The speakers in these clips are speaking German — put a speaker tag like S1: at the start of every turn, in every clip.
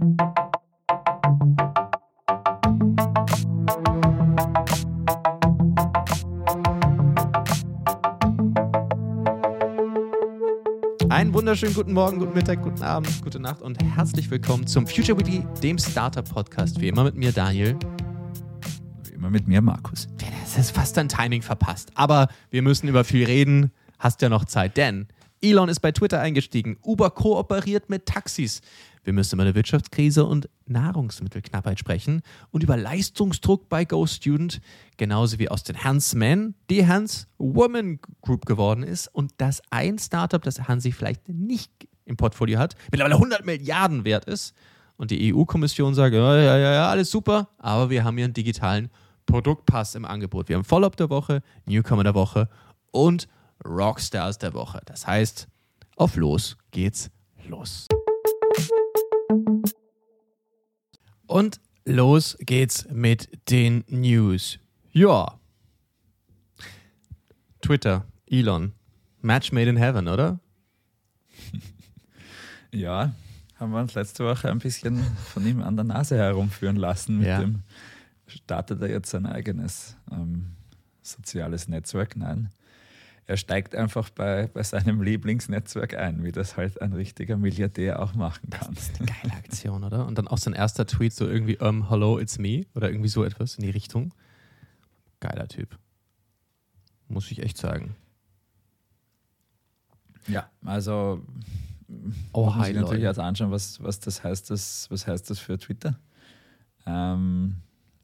S1: Einen wunderschönen guten Morgen, guten Mittag, guten Abend, gute Nacht und herzlich willkommen zum Future Weekly, dem Startup Podcast. Wie immer mit mir, Daniel.
S2: Wie immer mit mir, Markus.
S1: Das ist fast dein Timing verpasst. Aber wir müssen über viel reden. Hast ja noch Zeit, denn Elon ist bei Twitter eingestiegen. Uber kooperiert mit Taxis. Wir müssen über eine Wirtschaftskrise und Nahrungsmittelknappheit sprechen und über Leistungsdruck bei Go Student, genauso wie aus den Hans Men die Hans Woman Group geworden ist und dass ein Startup, das Hansi vielleicht nicht im Portfolio hat, mittlerweile 100 Milliarden wert ist und die EU-Kommission sagt, ja, ja, ja, ja, alles super, aber wir haben hier einen digitalen Produktpass im Angebot. Wir haben Follow-up der Woche, Newcomer der Woche und Rockstars der Woche. Das heißt, auf los geht's los. Und los geht's mit den News. Ja. Twitter, Elon. Match made in heaven, oder?
S2: Ja, haben wir uns letzte Woche ein bisschen von ihm an der Nase herumführen lassen. Mit
S1: Ja.
S2: dem startet er jetzt sein eigenes ähm, soziales Netzwerk. Nein, er steigt einfach bei, bei seinem Lieblingsnetzwerk ein, wie das halt ein richtiger Milliardär auch machen kann.
S1: Geile Aktion, oder? Und dann auch sein erster Tweet so irgendwie, um, hello, it's me. Oder irgendwie so etwas in die Richtung. Geiler Typ. Muss ich echt sagen.
S2: Ja, also
S1: Oh,
S2: muss
S1: hi,
S2: sich natürlich jetzt anschauen, was, was das heißt, das, was heißt das für Twitter. Ähm,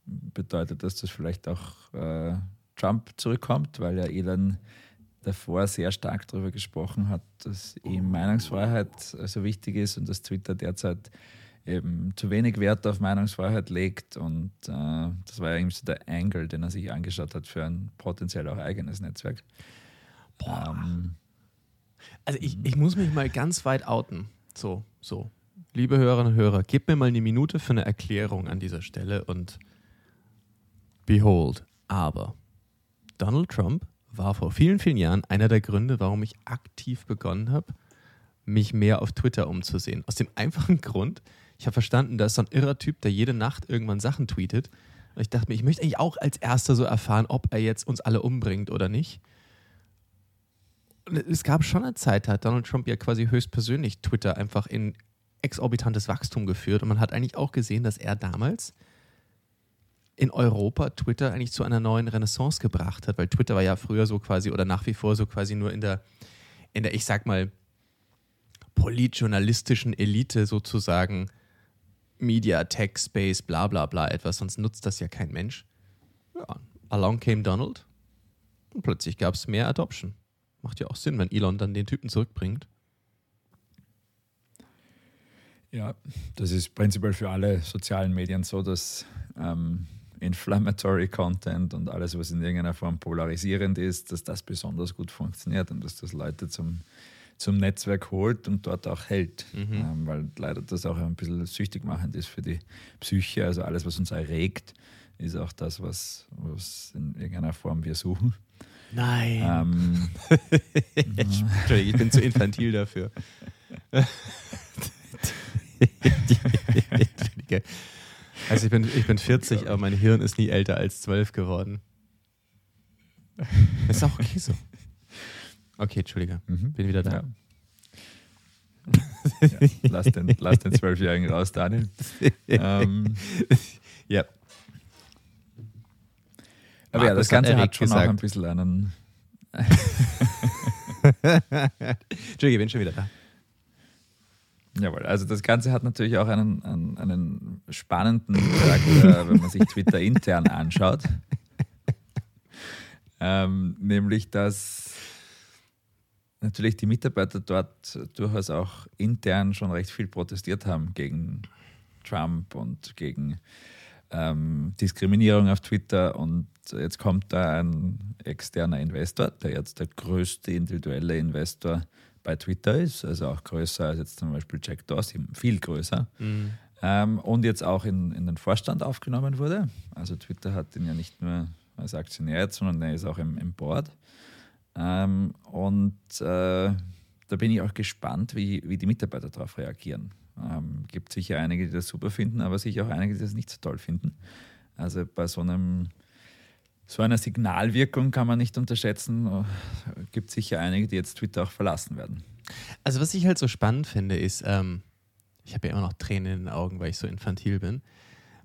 S2: bedeutet das, dass vielleicht auch äh, Trump zurückkommt, weil ja Elon davor sehr stark darüber gesprochen hat, dass ihm Meinungsfreiheit so wichtig ist und dass Twitter derzeit eben zu wenig Wert auf Meinungsfreiheit legt und äh, das war ja irgendwie so der Angle, den er sich angeschaut hat für ein potenziell auch eigenes Netzwerk. Ähm,
S1: Also ich, ich muss mich mal ganz weit outen. So, so. Liebe Hörerinnen und Hörer, gebt mir mal eine Minute für eine Erklärung an dieser Stelle und behold, aber Donald Trump war vor vielen, vielen Jahren einer der Gründe, warum ich aktiv begonnen habe, mich mehr auf Twitter umzusehen. Aus dem einfachen Grund, ich habe verstanden, da ist so ein irrer Typ, der jede Nacht irgendwann Sachen tweetet. Und ich dachte mir, ich möchte eigentlich auch als Erster so erfahren, ob er jetzt uns alle umbringt oder nicht. Und es gab schon eine Zeit, da hat Donald Trump ja quasi höchstpersönlich Twitter einfach in exorbitantes Wachstum geführt. Und man hat eigentlich auch gesehen, dass er damals in Europa Twitter eigentlich zu einer neuen Renaissance gebracht hat, weil Twitter war ja früher so quasi oder nach wie vor so quasi nur in der, in der, ich sag mal, politjournalistischen Elite sozusagen Media, Tech, Space, bla bla bla etwas, sonst nutzt das ja kein Mensch. Ja, along came Donald und plötzlich gab es mehr Adoption. Macht ja auch Sinn, wenn Elon dann den Typen zurückbringt.
S2: Ja, das ist prinzipiell für alle sozialen Medien so, dass ähm, Inflammatory Content und alles, was in irgendeiner Form polarisierend ist, dass das besonders gut funktioniert und dass das Leute zum, zum Netzwerk holt und dort auch hält. Ähm, weil leider das auch ein bisschen süchtig machend ist für die Psyche. Also alles, was uns erregt, ist auch das, was, was in irgendeiner Form wir suchen.
S1: Nein.
S2: Ähm,
S1: Entschuldigung, ich bin zu infantil dafür. Also ich bin, ich bin 40, aber mein Hirn ist nie älter als 12 geworden. Ist auch okay so. Okay, Entschuldige.
S2: Mhm.
S1: Bin wieder da.
S2: Ja. ja, lass den, lass den Zwölfjährigen raus, Daniel. Ähm,
S1: Ja.
S2: aber ja, das Ganze
S1: hat
S2: hat, schon auch
S1: gesagt.
S2: ein bisschen einen.
S1: Entschuldige, bin schon wieder da.
S2: Jawohl, also das Ganze hat natürlich auch einen, einen, einen spannenden Charakter, wenn man sich Twitter intern anschaut. Ähm, nämlich, dass natürlich die Mitarbeiter dort durchaus auch intern schon recht viel protestiert haben gegen Trump und gegen ähm, Diskriminierung auf Twitter. Und jetzt kommt da ein externer Investor, der jetzt der größte individuelle Investor bei Twitter ist, also auch größer als jetzt zum Beispiel Jack Dorsey, viel größer. Ähm, und jetzt auch in, in den Vorstand aufgenommen wurde. Also Twitter hat ihn ja nicht nur als Aktionär jetzt, sondern er ist auch im, im Board. Ähm, und äh, da bin ich auch gespannt, wie, wie die Mitarbeiter darauf reagieren. Ähm, gibt sicher einige, die das super finden, aber sicher auch einige, die das nicht so toll finden. Also bei so einem so einer Signalwirkung kann man nicht unterschätzen. Gibt sicher einige, die jetzt Twitter auch verlassen werden.
S1: Also was ich halt so spannend finde, ist, ähm, ich habe ja immer noch Tränen in den Augen, weil ich so infantil bin.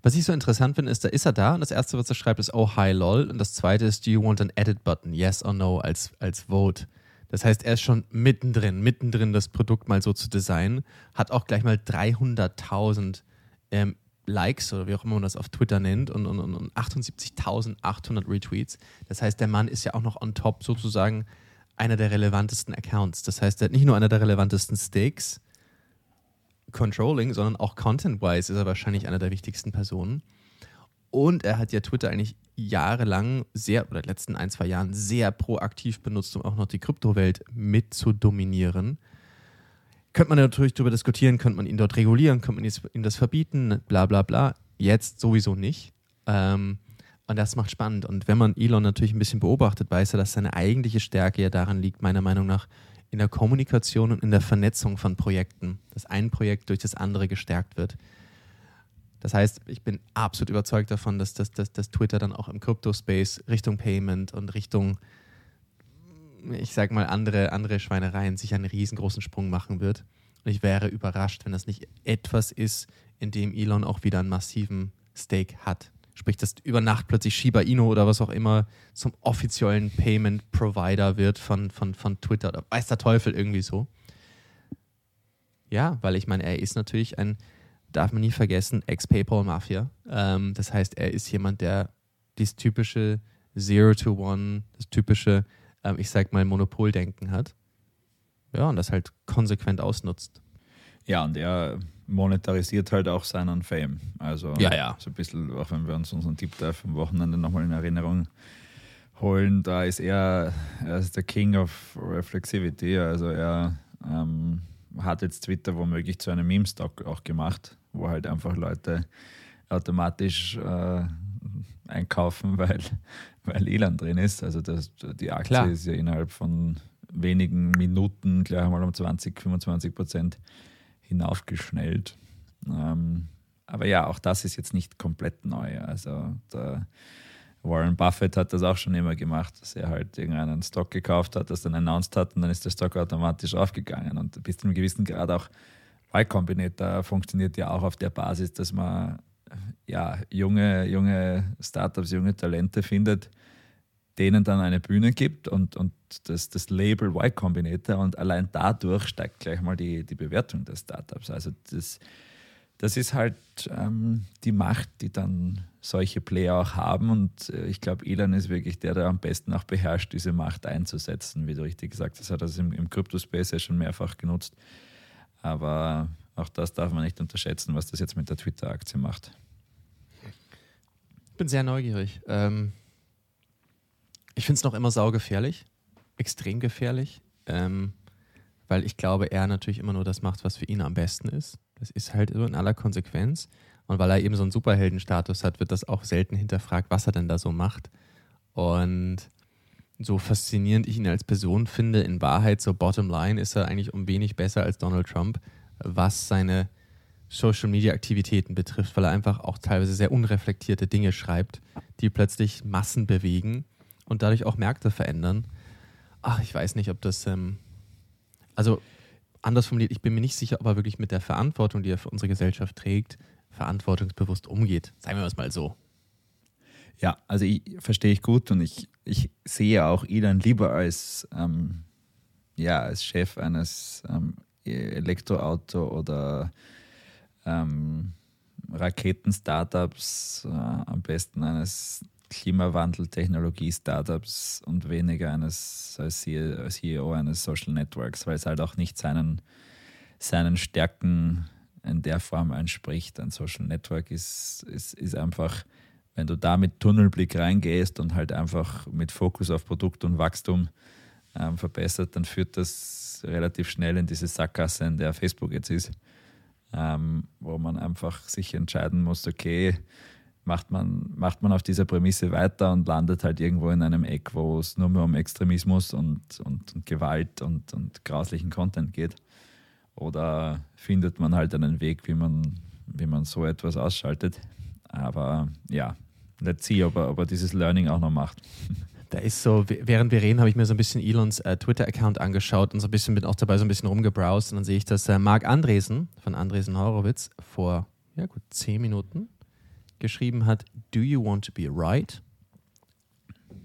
S1: Was ich so interessant finde, ist, da ist er da und das erste, was er schreibt, ist Oh, hi, lol. Und das zweite ist Do you want an edit button? Yes or no als, als Vote. Das heißt, er ist schon mittendrin, mittendrin das Produkt mal so zu designen, hat auch gleich mal 300.000 ähm, Likes oder wie auch immer man das auf Twitter nennt und, und, und 78.800 Retweets. Das heißt, der Mann ist ja auch noch on top sozusagen einer der relevantesten Accounts. Das heißt, er hat nicht nur einer der relevantesten Stakes, Controlling, sondern auch Content-wise ist er wahrscheinlich einer der wichtigsten Personen. Und er hat ja Twitter eigentlich jahrelang sehr, oder letzten ein, zwei Jahren sehr proaktiv benutzt, um auch noch die Kryptowelt mit zu dominieren. Könnte man natürlich darüber diskutieren, könnte man ihn dort regulieren, könnte man ihm das verbieten, bla bla bla. Jetzt sowieso nicht. Ähm, und das macht spannend. Und wenn man Elon natürlich ein bisschen beobachtet, weiß er, dass seine eigentliche Stärke ja daran liegt, meiner Meinung nach, in der Kommunikation und in der Vernetzung von Projekten, dass ein Projekt durch das andere gestärkt wird. Das heißt, ich bin absolut überzeugt davon, dass, dass, dass, dass Twitter dann auch im Crypto-Space Richtung Payment und Richtung, ich sag mal, andere, andere Schweinereien sich einen riesengroßen Sprung machen wird. Und ich wäre überrascht, wenn das nicht etwas ist, in dem Elon auch wieder einen massiven Stake hat. Sprich, dass über Nacht plötzlich Shiba Inu oder was auch immer zum offiziellen Payment Provider wird von, von, von Twitter oder weiß der Teufel irgendwie so. Ja, weil ich meine, er ist natürlich ein, darf man nie vergessen, Ex-PayPal-Mafia. Ähm, das heißt, er ist jemand, der dieses typische Zero to One, das typische, ähm, ich sag mal, Monopoldenken hat. Ja, und das halt konsequent ausnutzt.
S2: Ja, und er monetarisiert halt auch seinen Fame. Also
S1: ja, ja.
S2: so ein bisschen, auch wenn wir uns unseren Deep Dive am Wochenende nochmal in Erinnerung holen, da ist er, er ist der King of Reflexivity. Also er ähm, hat jetzt Twitter womöglich zu einem Meme-Stock auch gemacht, wo halt einfach Leute automatisch äh, einkaufen, weil, weil Elon drin ist. Also das, die Aktie Klar. ist ja innerhalb von wenigen Minuten gleich einmal um 20, 25 Prozent hinaufgeschnellt. Ähm, aber ja, auch das ist jetzt nicht komplett neu. Also Warren Buffett hat das auch schon immer gemacht, dass er halt irgendeinen Stock gekauft hat, das dann announced hat und dann ist der Stock automatisch aufgegangen. Und bis zu einem gewissen Grad auch Y Combinator funktioniert ja auch auf der Basis, dass man ja, junge, junge Startups, junge Talente findet, denen dann eine Bühne gibt und, und das, das Label Y Combinator und allein dadurch steigt gleich mal die, die Bewertung des Startups. Also das, das ist halt ähm, die Macht, die dann solche Player auch haben und äh, ich glaube, Elon ist wirklich der, der am besten auch beherrscht, diese Macht einzusetzen, wie du richtig gesagt hast. Er hat das im, im Crypto-Space ja schon mehrfach genutzt, aber auch das darf man nicht unterschätzen, was das jetzt mit der Twitter-Aktie macht.
S1: Ich bin sehr neugierig. Ähm ich finde es noch immer saugefährlich, extrem gefährlich, ähm, weil ich glaube, er natürlich immer nur das macht, was für ihn am besten ist. Das ist halt so in aller Konsequenz. Und weil er eben so einen Superheldenstatus hat, wird das auch selten hinterfragt, was er denn da so macht. Und so faszinierend ich ihn als Person finde, in Wahrheit, so bottom line, ist er eigentlich um wenig besser als Donald Trump, was seine Social Media Aktivitäten betrifft, weil er einfach auch teilweise sehr unreflektierte Dinge schreibt, die plötzlich Massen bewegen und dadurch auch Märkte verändern. Ach, ich weiß nicht, ob das, ähm, also anders formuliert, ich bin mir nicht sicher, ob er wirklich mit der Verantwortung, die er für unsere Gesellschaft trägt, verantwortungsbewusst umgeht. Sagen wir es mal so.
S2: Ja, also ich, verstehe ich gut und ich, ich sehe auch Elon lieber als, ähm, ja, als Chef eines ähm, Elektroauto oder ähm, Raketen-Startups, äh, am besten eines Klimawandel-Technologie-Startups und weniger eines als CEO eines Social Networks, weil es halt auch nicht seinen, seinen Stärken in der Form entspricht. Ein Social Network ist, ist, ist einfach, wenn du da mit Tunnelblick reingehst und halt einfach mit Fokus auf Produkt und Wachstum ähm, verbessert, dann führt das relativ schnell in diese Sackgasse, in der Facebook jetzt ist, ähm, wo man einfach sich entscheiden muss, okay, macht man, macht man auf dieser Prämisse weiter und landet halt irgendwo in einem Eck, wo es nur mehr um Extremismus und, und, und Gewalt und, und grauslichen Content geht. oder findet man halt einen Weg, wie man, wie man so etwas ausschaltet. Aber ja, let's see, ob er, ob er dieses Learning auch noch macht.
S1: Da ist so, während wir reden, habe ich mir so ein bisschen Elons äh, Twitter-Account angeschaut und so ein bisschen bin auch dabei so ein bisschen rumgebrowst und dann sehe ich, dass äh, Marc Andresen von Andresen Horowitz vor ja gut zehn Minuten geschrieben hat: Do you want to be right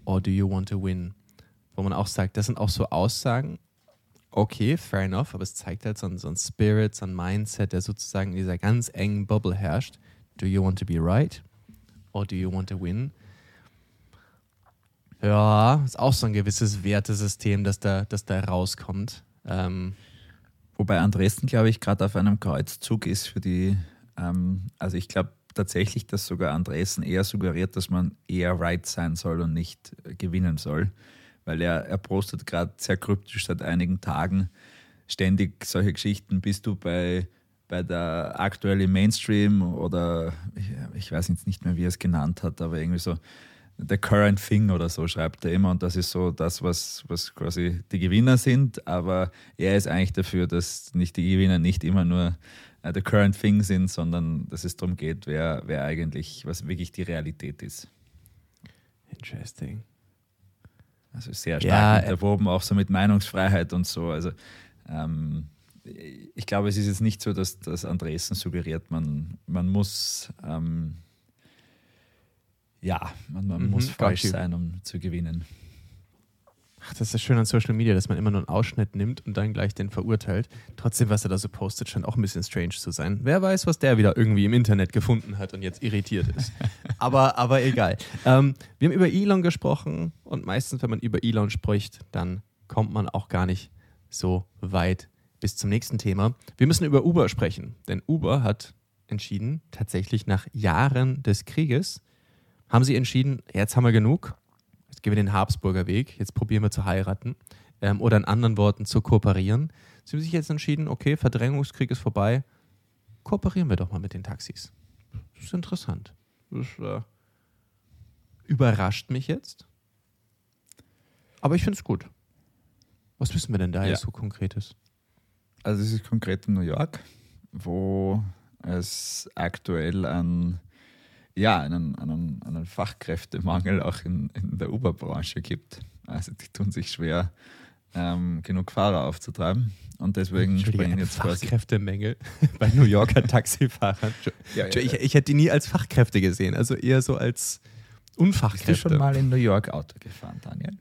S1: or do you want to win? Wo man auch sagt, das sind auch so Aussagen. Okay, fair enough, aber es zeigt halt so ein, so ein Spirit, so ein Mindset, der sozusagen in dieser ganz engen Bubble herrscht. Do you want to be right or do you want to win? Ja, ist auch so ein gewisses Wertesystem, das da, das da rauskommt. Ähm,
S2: Wobei Andresen, glaube ich, gerade auf einem Kreuzzug ist für die, ähm, also ich glaube tatsächlich, dass sogar Andresen eher suggeriert, dass man eher right sein soll und nicht äh, gewinnen soll. Weil er, er postet gerade sehr kryptisch seit einigen Tagen ständig solche Geschichten. Bist du bei, bei der aktuellen Mainstream oder ich, ich weiß jetzt nicht mehr, wie er es genannt hat, aber irgendwie so The Current Thing oder so schreibt er immer und das ist so das, was, was quasi die Gewinner sind, aber er ist eigentlich dafür, dass nicht die Gewinner nicht immer nur The Current Thing sind, sondern dass es darum geht, wer, wer eigentlich, was wirklich die Realität ist.
S1: Interesting.
S2: Also sehr stark ja, unterwoben, auch so mit Meinungsfreiheit und so. Also ähm, ich glaube, es ist jetzt nicht so, dass, dass Andresen suggeriert, man, man muss ähm, ja, man, man mhm, muss falsch sein, um zu gewinnen.
S1: Ach, das ist schön an Social Media, dass man immer nur einen Ausschnitt nimmt und dann gleich den verurteilt. Trotzdem, was er da so postet, scheint auch ein bisschen strange zu sein. Wer weiß, was der wieder irgendwie im Internet gefunden hat und jetzt irritiert ist. aber, aber egal. Ähm, wir haben über Elon gesprochen und meistens, wenn man über Elon spricht, dann kommt man auch gar nicht so weit bis zum nächsten Thema. Wir müssen über Uber sprechen, denn Uber hat entschieden, tatsächlich nach Jahren des Krieges, haben sie entschieden, jetzt haben wir genug, jetzt gehen wir den Habsburger Weg, jetzt probieren wir zu heiraten ähm, oder in anderen Worten zu kooperieren. Sie haben sich jetzt entschieden, okay, Verdrängungskrieg ist vorbei, kooperieren wir doch mal mit den Taxis. Das ist interessant. Das äh, überrascht mich jetzt. Aber ich finde es gut. Was wissen wir denn da ja. jetzt so Konkretes?
S2: Also es ist konkret in New York, wo es aktuell an ja, einen, einen, einen Fachkräftemangel auch in, in der Uber-Branche gibt. Also die tun sich schwer, ähm, genug Fahrer aufzutreiben. Und deswegen springen jetzt
S1: Fachkräftemängel bei New Yorker Taxifahrern. ja, ja, ich, ich hätte die nie als Fachkräfte gesehen, also eher so als Unfachkräfte.
S2: Bist du schon mal in New York Auto gefahren, Daniel?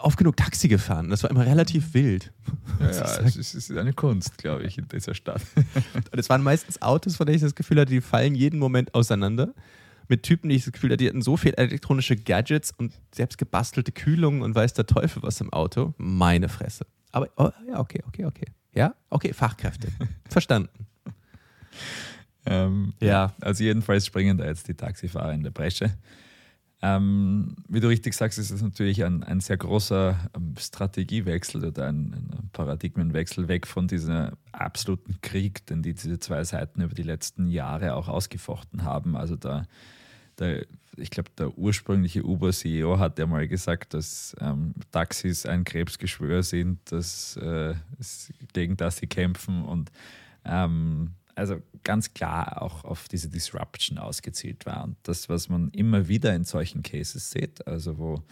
S1: Oft genug Taxi gefahren. Das war immer relativ wild.
S2: Ja, ja es, ist, es ist eine Kunst, glaube ich, in dieser Stadt.
S1: Und es waren meistens Autos, von denen ich das Gefühl hatte, die fallen jeden Moment auseinander. Mit Typen, die ich das Gefühl hatte, die hatten so viel elektronische Gadgets und selbst gebastelte Kühlungen und weiß der Teufel was im Auto. Meine Fresse. Aber oh, ja, okay, okay, okay. Ja, okay, Fachkräfte. Verstanden.
S2: Ähm, ja. Also jedenfalls springen da jetzt die Taxifahrer in der Bresche. Ähm, wie du richtig sagst, ist es natürlich ein, ein sehr großer ähm, Strategiewechsel oder ein, ein, Paradigmenwechsel weg von diesem absoluten Krieg, den die, diese zwei Seiten über die letzten Jahre auch ausgefochten haben. Also da, der, ich glaube, der ursprüngliche Uber-CEO hat ja mal gesagt, dass ähm, Taxis ein Krebsgeschwür sind, dass, äh, gegen das sie kämpfen und ähm, also ganz klar auch auf diese Disruption ausgezielt war. Und das, was man immer wieder in solchen Cases sieht, also wo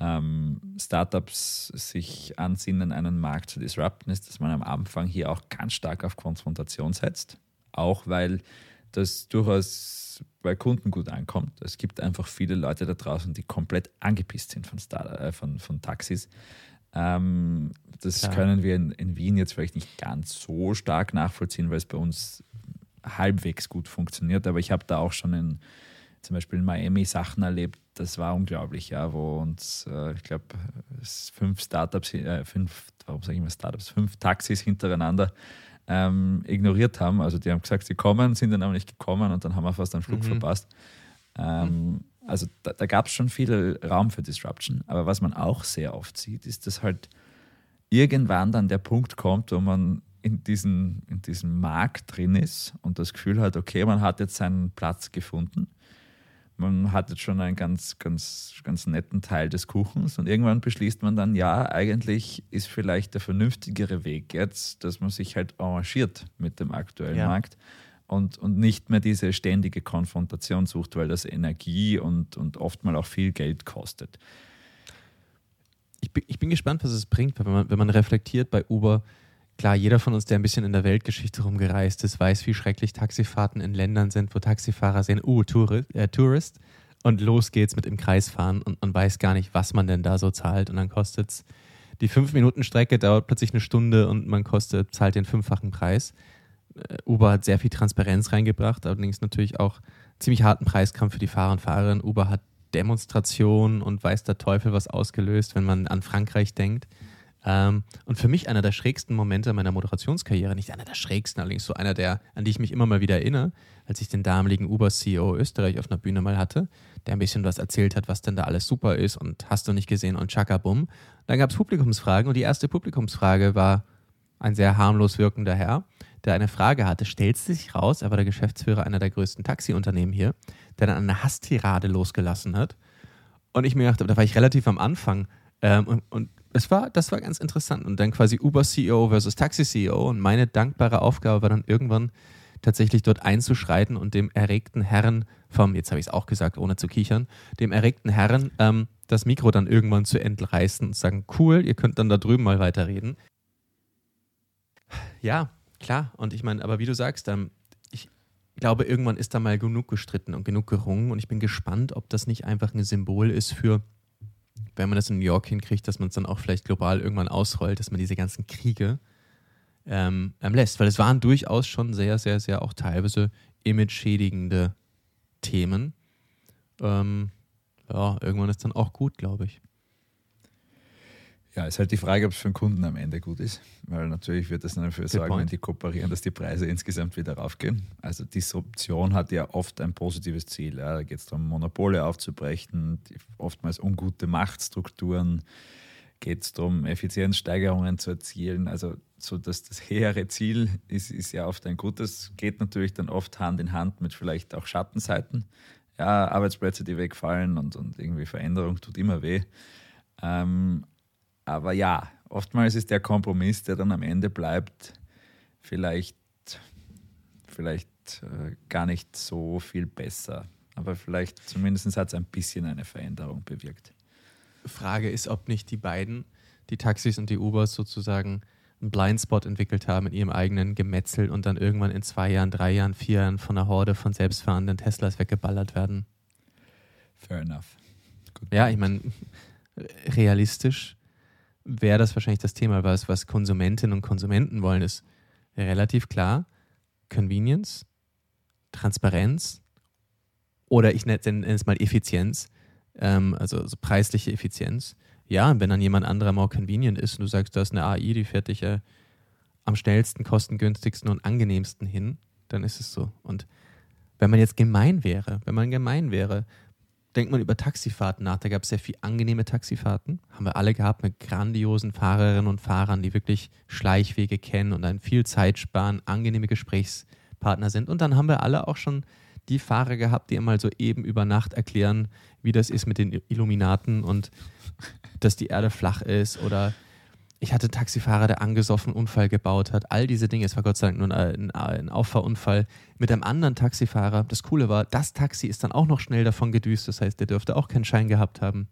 S2: ähm, Startups sich ansinnen, einen Markt zu disrupten, ist, dass man am Anfang hier auch ganz stark auf Konfrontation setzt. Auch weil das durchaus bei Kunden gut ankommt. Es gibt einfach viele Leute da draußen, die komplett angepisst sind von, Star äh, von, von Taxis. Ähm, das Klar. können wir in, in, Wien jetzt vielleicht nicht ganz so stark nachvollziehen, weil es bei uns halbwegs gut funktioniert. Aber ich habe da auch schon in zum Beispiel in Miami Sachen erlebt, das war unglaublich, ja, wo uns, äh, ich glaube, fünf Startups, äh, fünf, warum sage ich mal Startups, fünf Taxis hintereinander ähm, ignoriert haben. Also die haben gesagt, sie kommen, sind dann aber nicht gekommen und dann haben wir fast einen Flug mhm. verpasst. Ähm, mhm. Also da, da gab es schon viel Raum für Disruption. Aber was man auch sehr oft sieht, ist, dass halt irgendwann dann der Punkt kommt, wo man in, diesen, in diesem Markt drin ist und das Gefühl hat, okay, man hat jetzt seinen Platz gefunden. man hat jetzt schon einen ganz, ganz, ganz netten Teil des Kuchens und irgendwann beschließt man dann, ja, eigentlich ist vielleicht der vernünftigere Weg jetzt, dass man sich halt arrangiert mit dem aktuellen ja. Markt und, und nicht mehr diese ständige Konfrontation sucht, weil das Energie und, und oftmal auch viel Geld kostet.
S1: Ich bin, ich bin gespannt, was es bringt, wenn man, wenn man reflektiert bei Uber, Klar, jeder von uns, der ein bisschen in der Weltgeschichte rumgereist ist, weiß, wie schrecklich Taxifahrten in Ländern sind, wo Taxifahrer sehen, uh, Tourist, äh, Tourist und los geht's mit im Kreis fahren und man weiß gar nicht, was man denn da so zahlt und dann kostet es die fünf Minuten Strecke dauert plötzlich eine Stunde und man kostet, zahlt den fünffachen Preis. Äh, Uber hat sehr viel Transparenz reingebracht, allerdings natürlich auch ziemlich harten Preiskampf für die Fahrer und Fahrerinnen. Uber hat Demonstrationen und weiß der Teufel was ausgelöst, wenn man an Frankreich denkt. Ähm, und für mich einer der schrägsten Momente meiner Moderationskarriere, nicht einer der schrägsten, allerdings so einer der, an die ich mich immer mal wieder erinnere, als ich den damaligen Uber-CEO Österreich auf einer Bühne mal hatte, der ein bisschen was erzählt hat, was denn da alles super ist und hast du nicht gesehen und tschakabum. Dann gab es Publikumsfragen und die erste Publikumsfrage war ein sehr harmlos wirkender Herr, der eine Frage hatte. Stellt sich raus, er war der Geschäftsführer einer der größten Taxiunternehmen hier, der dann eine Hasstirade losgelassen hat. Und ich mir dachte, da war ich relativ am Anfang ähm, und, und es war, das war ganz interessant. Und dann quasi Uber-CEO versus Taxi-CEO. Und meine dankbare Aufgabe war dann irgendwann tatsächlich dort einzuschreiten und dem erregten Herren vom, jetzt habe ich es auch gesagt, ohne zu kichern, dem erregten Herren ähm, das Mikro dann irgendwann zu entreißen und sagen, cool, ihr könnt dann da drüben mal weiterreden. Ja, klar. Und ich meine, aber wie du sagst, ähm, ich glaube, irgendwann ist da mal genug gestritten und genug gerungen. Und ich bin gespannt, ob das nicht einfach ein Symbol ist für wenn man das in New York hinkriegt, dass man es dann auch vielleicht global irgendwann ausrollt, dass man diese ganzen Kriege ähm, ähm, lässt. Weil es waren durchaus schon sehr, sehr, sehr auch teilweise image-schädigende Themen. Ähm, ja, irgendwann ist dann auch gut, glaube ich.
S2: Ja, ist halt die Frage, ob es für den Kunden am Ende gut ist, weil natürlich wird das dann dafür sorgen, wenn die kooperieren, dass die Preise insgesamt wieder raufgehen. Also Disruption hat ja oft ein positives Ziel. Ja. Da geht es darum, Monopole aufzubrechen, oftmals ungute Machtstrukturen, geht es darum, Effizienzsteigerungen zu erzielen. Also so dass das hehre Ziel ist, ist ja oft ein gutes, geht natürlich dann oft Hand in Hand mit vielleicht auch Schattenseiten. Ja, Arbeitsplätze, die wegfallen und, und irgendwie Veränderung tut immer weh. Ähm, aber ja, oftmals ist der Kompromiss, der dann am Ende bleibt, vielleicht, vielleicht äh, gar nicht so viel besser. Aber vielleicht zumindest hat es ein bisschen eine Veränderung bewirkt.
S1: Frage ist, ob nicht die beiden, die Taxis und die Ubers sozusagen einen Blindspot entwickelt haben in ihrem eigenen Gemetzel und dann irgendwann in zwei Jahren, drei Jahren, vier Jahren von einer Horde von selbstfahrenden Teslas weggeballert werden.
S2: Fair enough.
S1: Good ja, ich meine, realistisch wäre das wahrscheinlich das Thema, was, was Konsumentinnen und Konsumenten wollen, ist relativ klar. Convenience, Transparenz oder ich nenne es mal Effizienz, ähm, also, also, preisliche Effizienz. Ja, wenn dann jemand anderer more convenient ist und du sagst, da ist eine AI, die fährt dich ja am schnellsten, kostengünstigsten und angenehmsten hin, dann ist es so. Und wenn man jetzt gemein wäre, wenn man gemein wäre denkt man über Taxifahrten nach. Da gab es sehr viel angenehme Taxifahrten. Haben wir alle gehabt mit grandiosen Fahrerinnen und Fahrern, die wirklich Schleichwege kennen und dann viel Zeit sparen, angenehme Gesprächspartner sind. Und dann haben wir alle auch schon die Fahrer gehabt, die einmal so eben über Nacht erklären, wie das ist mit den Illuminaten und dass die Erde flach ist oder ich hatte einen Taxifahrer, der angesoffen Unfall gebaut hat. All diese Dinge. Es war Gott sei Dank nur ein, ein Auffahrunfall mit einem anderen Taxifahrer. Das Coole war, das Taxi ist dann auch noch schnell davon gedüst. Das heißt, der dürfte auch keinen Schein gehabt haben.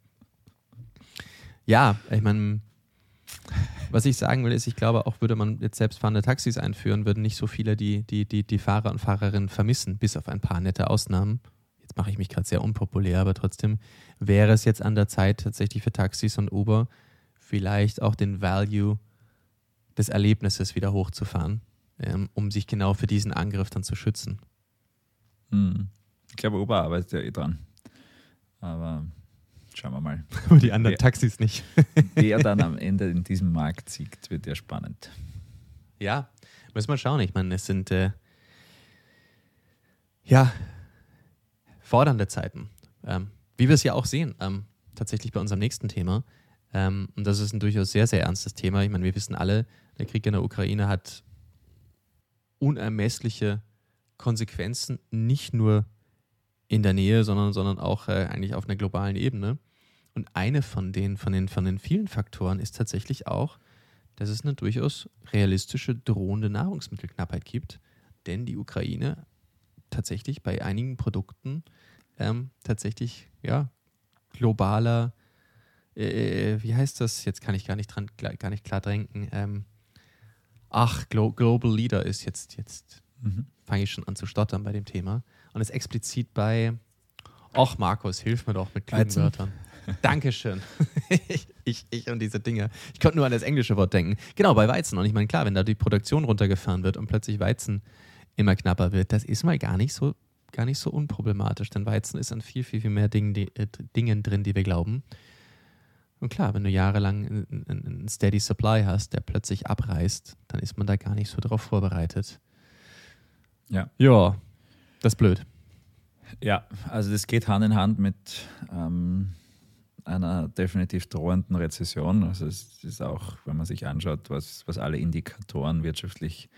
S1: Ja, ich meine, was ich sagen will, ist, ich glaube, auch würde man jetzt selbstfahrende Taxis einführen, würden nicht so viele die, die, die, die Fahrer und Fahrerinnen vermissen, bis auf ein paar nette Ausnahmen. Jetzt mache ich mich gerade sehr unpopulär, aber trotzdem wäre es jetzt an der Zeit, tatsächlich für Taxis und Uber vielleicht auch den Value des Erlebnisses wieder hochzufahren, ähm, um sich genau für diesen Angriff dann zu schützen.
S2: Hm. Ich glaube, Uber arbeitet ja eh dran. Aber schauen wir mal.
S1: Aber die anderen wer, Taxis nicht.
S2: wer dann am Ende in diesem Markt siegt, wird ja spannend.
S1: Ja, müssen wir schauen. Ich meine, es sind äh, ja fordernde Zeiten. Ähm, wie wir es ja auch sehen, ähm, tatsächlich bei unserem nächsten Thema. Ähm, und das ist ein durchaus sehr, sehr ernstes Thema. Ich meine, wir wissen alle, der Krieg in der Ukraine hat unermessliche Konsequenzen, nicht nur in der Nähe, sondern, sondern auch äh, eigentlich auf einer globalen Ebene. Und eine von den, von, den, von den vielen Faktoren ist tatsächlich auch, dass es eine durchaus realistische drohende Nahrungsmittelknappheit gibt, denn die Ukraine tatsächlich bei einigen Produkten ähm, tatsächlich ja, globaler, äh, wie heißt das? Jetzt kann ich gar nicht dran, gar nicht klar denken. Ähm, ach, Glo Global Leader ist jetzt, jetzt mhm. fange ich schon an zu stottern bei dem Thema. Und ist explizit bei, ach Markus, hilf mir doch mit klugen Wörtern. Dankeschön. ich, ich, ich und diese Dinge. Ich konnte nur an das englische Wort denken. Genau, bei Weizen. Und ich meine, klar, wenn da die Produktion runtergefahren wird und plötzlich Weizen immer knapper wird, das ist mal gar nicht so, gar nicht so unproblematisch. Denn Weizen ist an viel, viel, viel mehr Dingen, die, äh, Dingen drin, die wir glauben. Und klar, wenn du jahrelang einen Steady Supply hast, der plötzlich abreißt, dann ist man da gar nicht so drauf vorbereitet.
S2: Ja.
S1: Ja, das ist blöd.
S2: Ja, also das geht Hand in Hand mit ähm, einer definitiv drohenden Rezession. Also es ist auch, wenn man sich anschaut, was, was alle Indikatoren wirtschaftlich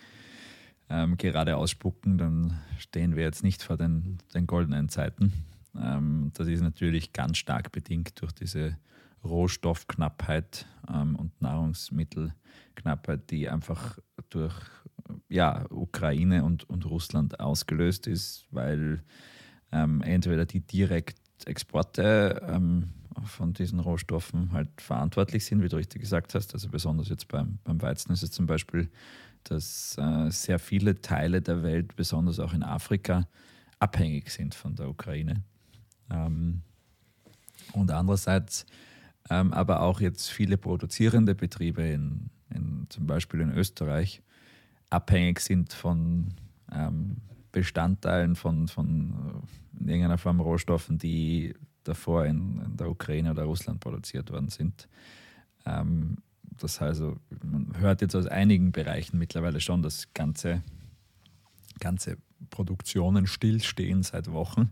S2: ähm, gerade ausspucken, dann stehen wir jetzt nicht vor den, den goldenen Zeiten. Ähm, das ist natürlich ganz stark bedingt durch diese Rohstoffknappheit ähm, und Nahrungsmittelknappheit, die einfach durch ja, Ukraine und, und Russland ausgelöst ist, weil ähm, entweder die Direktexporte ähm, von diesen Rohstoffen halt verantwortlich sind, wie du richtig gesagt hast. Also besonders jetzt beim, beim Weizen ist es zum Beispiel, dass äh, sehr viele Teile der Welt, besonders auch in Afrika, abhängig sind von der Ukraine. Ähm, und andererseits ähm, aber auch jetzt viele produzierende Betriebe, in, in, zum Beispiel in Österreich, abhängig sind von ähm, Bestandteilen von, von in irgendeiner Form Rohstoffen, die davor in, in, der Ukraine oder Russland produziert worden sind. Ähm, das heißt, also, man hört jetzt aus einigen Bereichen mittlerweile schon, dass ganze, ganze Produktionen stillstehen seit Wochen,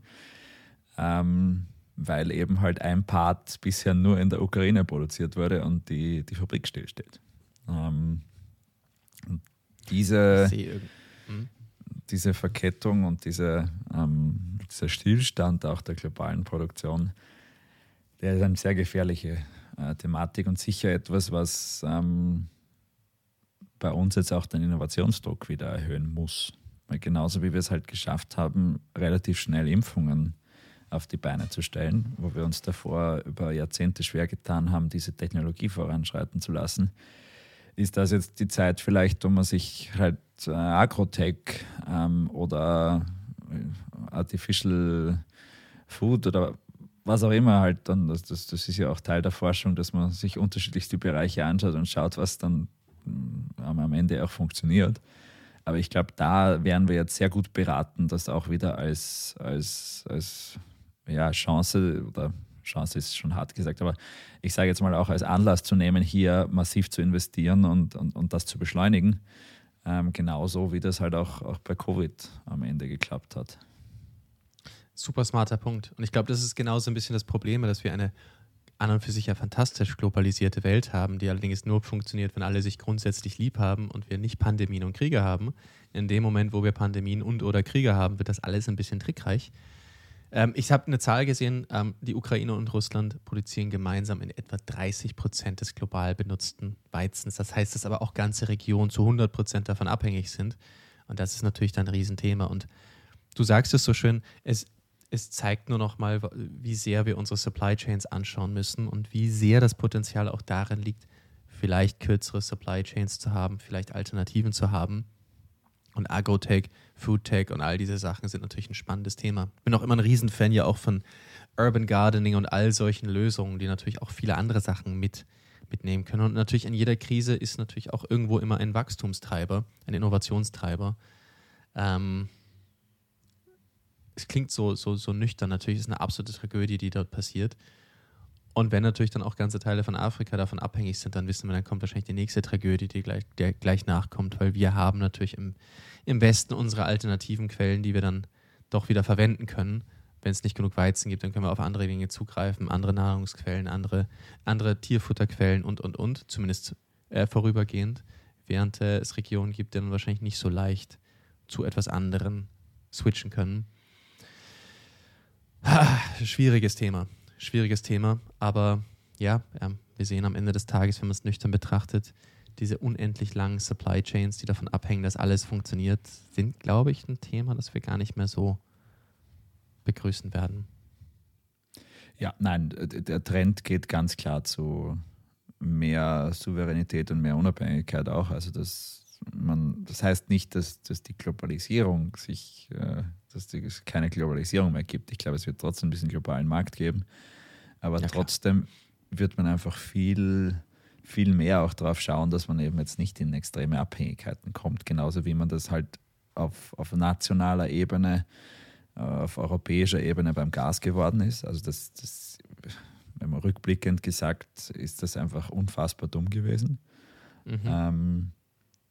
S2: ähm, weil eben halt ein Part bisher nur in der Ukraine produziert wurde und die, die Fabrik stillsteht. Ähm, diese, hm? diese Verkettung und diese, ähm, dieser Stillstand auch der globalen Produktion, der ist eine sehr gefährliche äh, Thematik und sicher etwas, was ähm, bei uns jetzt auch den Innovationsdruck wieder erhöhen muss. Weil genauso wie wir es halt geschafft haben, relativ schnell Impfungen auf die Beine zu stellen, wo wir uns davor über Jahrzehnte schwer getan haben, diese Technologie voranschreiten zu lassen, ist das jetzt die Zeit vielleicht, wo man sich halt äh, Agrotech ähm, oder äh, Artificial Food oder was auch immer halt dann, das, das, das ist ja auch Teil der Forschung, dass man sich unterschiedlichste Bereiche anschaut und schaut, was dann ähm, am Ende auch funktioniert. Aber ich glaube, da wären wir jetzt sehr gut beraten, das auch wieder als, als, als ja, Chance oder Chance ist schon hart gesagt, aber ich sage jetzt mal auch als Anlass zu nehmen, hier massiv zu investieren und, und, und das zu beschleunigen. Ähm, genauso wie das halt auch, auch bei Covid am Ende geklappt hat.
S1: Super smarter Punkt. Und ich glaube, das ist genauso ein bisschen das Problem, dass wir eine an und für sich ja fantastisch globalisierte Welt haben, die allerdings nur funktioniert, wenn alle sich grundsätzlich lieb haben und wir nicht Pandemien und Kriege haben. In dem Moment, wo wir Pandemien und oder Kriege haben, wird das alles ein bisschen trickreich. Ähm, ich habe eine Zahl gesehen, ähm, die Ukraine und Russland produzieren gemeinsam in etwa 30 Prozent des global benutzten Weizens. Das heißt, dass aber auch ganze Regionen zu 100 Prozent davon abhängig sind. Und das ist natürlich dann ein Riesenthema. Und du sagst es so schön, es, es zeigt nur noch mal, wie sehr wir unsere Supply Chains anschauen müssen und wie sehr das Potenzial auch darin liegt, vielleicht kürzere Supply Chains zu haben, vielleicht Alternativen zu haben. Und Agrotech Foodtech und all diese Sachen sind natürlich ein spannendes Thema. Bin auch immer ein Riesenfan ja auch von Urban Gardening und all solchen Lösungen, die natürlich auch viele andere Sachen mit, mitnehmen können. Und natürlich in jeder Krise ist natürlich auch irgendwo immer ein Wachstumstreiber, ein Innovationstreiber. Ähm, es klingt so, so, so nüchtern, natürlich ist es eine absolute Tragödie, die dort passiert. Und wenn natürlich dann auch ganze Teile von Afrika davon abhängig sind, dann wissen wir, dann kommt wahrscheinlich die nächste Tragödie, die gleich, die gleich nachkommt, weil wir haben natürlich im, im Westen unsere alternativen Quellen, die wir dann doch wieder verwenden können. Wenn es nicht genug Weizen gibt, dann können wir auf andere Dinge zugreifen, andere Nahrungsquellen, andere, andere Tierfutterquellen und, und, und, zumindest äh, vorübergehend, während äh, es Regionen gibt, die dann wahrscheinlich nicht so leicht zu etwas anderem switchen können. schwieriges Thema. Schwieriges Thema. Aber ja, ja, wir sehen am Ende des Tages, wenn man es nüchtern betrachtet, diese unendlich langen Supply Chains, die davon abhängen, dass alles funktioniert, sind, glaube ich, ein Thema, das wir gar nicht mehr so begrüßen werden.
S2: Ja, nein, der Trend geht ganz klar zu mehr Souveränität und mehr Unabhängigkeit auch. Also das, man, das heißt nicht, dass, dass die Globalisierung sich, äh, dass es keine Globalisierung mehr gibt. Ich glaube, es wird trotzdem ein bisschen globalen Markt geben. Aber ja, trotzdem wird man einfach viel, viel mehr auch darauf schauen, dass man eben jetzt nicht in extreme Abhängigkeiten kommt. Genauso wie man das halt auf, auf nationaler Ebene äh, auf europäischer Ebene beim Gas geworden ist. Also das, das, wenn man rückblickend gesagt, ist das einfach unfassbar dumm gewesen. Mhm. Ähm,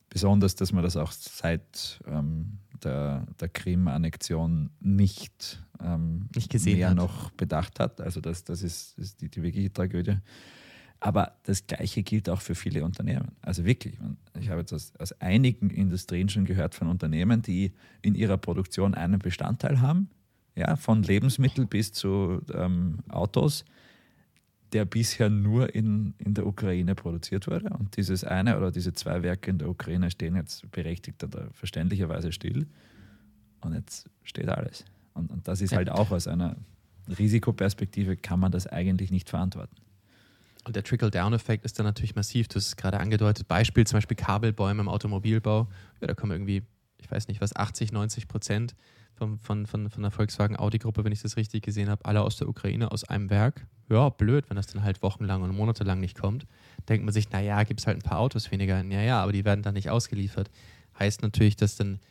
S2: besonders, dass man das auch seit ähm, der, der Krim-Annexion nicht, ähm,
S1: nicht gesehen
S2: mehr
S1: hat.
S2: noch bedacht hat. Also das, das ist, ist die, die wirkliche Tragödie. Aber das Gleiche gilt auch für viele Unternehmen. Also wirklich, ich habe jetzt aus, aus, einigen Industrien schon gehört von Unternehmen, die in ihrer Produktion einen Bestandteil haben, ja, von Lebensmitteln bis zu ähm, Autos, der bisher nur in, in der Ukraine produziert wurde. Und dieses eine oder diese zwei Werke in der Ukraine stehen jetzt berechtigt oder verständlicherweise still. Und jetzt steht alles. Und, und das ist halt auch aus einer Risikoperspektive, kann man das eigentlich nicht verantworten.
S1: Und der Trickle-Down-Effekt ist dann natürlich massiv. Du hast es gerade angedeutet. Beispiel zum Beispiel Kabelbäume im Automobilbau. Ja, da kommen irgendwie, ich weiß nicht was, 80, 90 Prozent von, von, von, von der Volkswagen-Audi-Gruppe, wenn ich das richtig gesehen habe, alle aus der Ukraine, aus einem Werk. Ja, blöd, wenn das dann halt wochenlang und monatelang nicht kommt. Denkt man sich, naja, gibt es halt ein paar Autos weniger. Ja, ja, aber die werden dann nicht ausgeliefert. Heißt natürlich, dass dann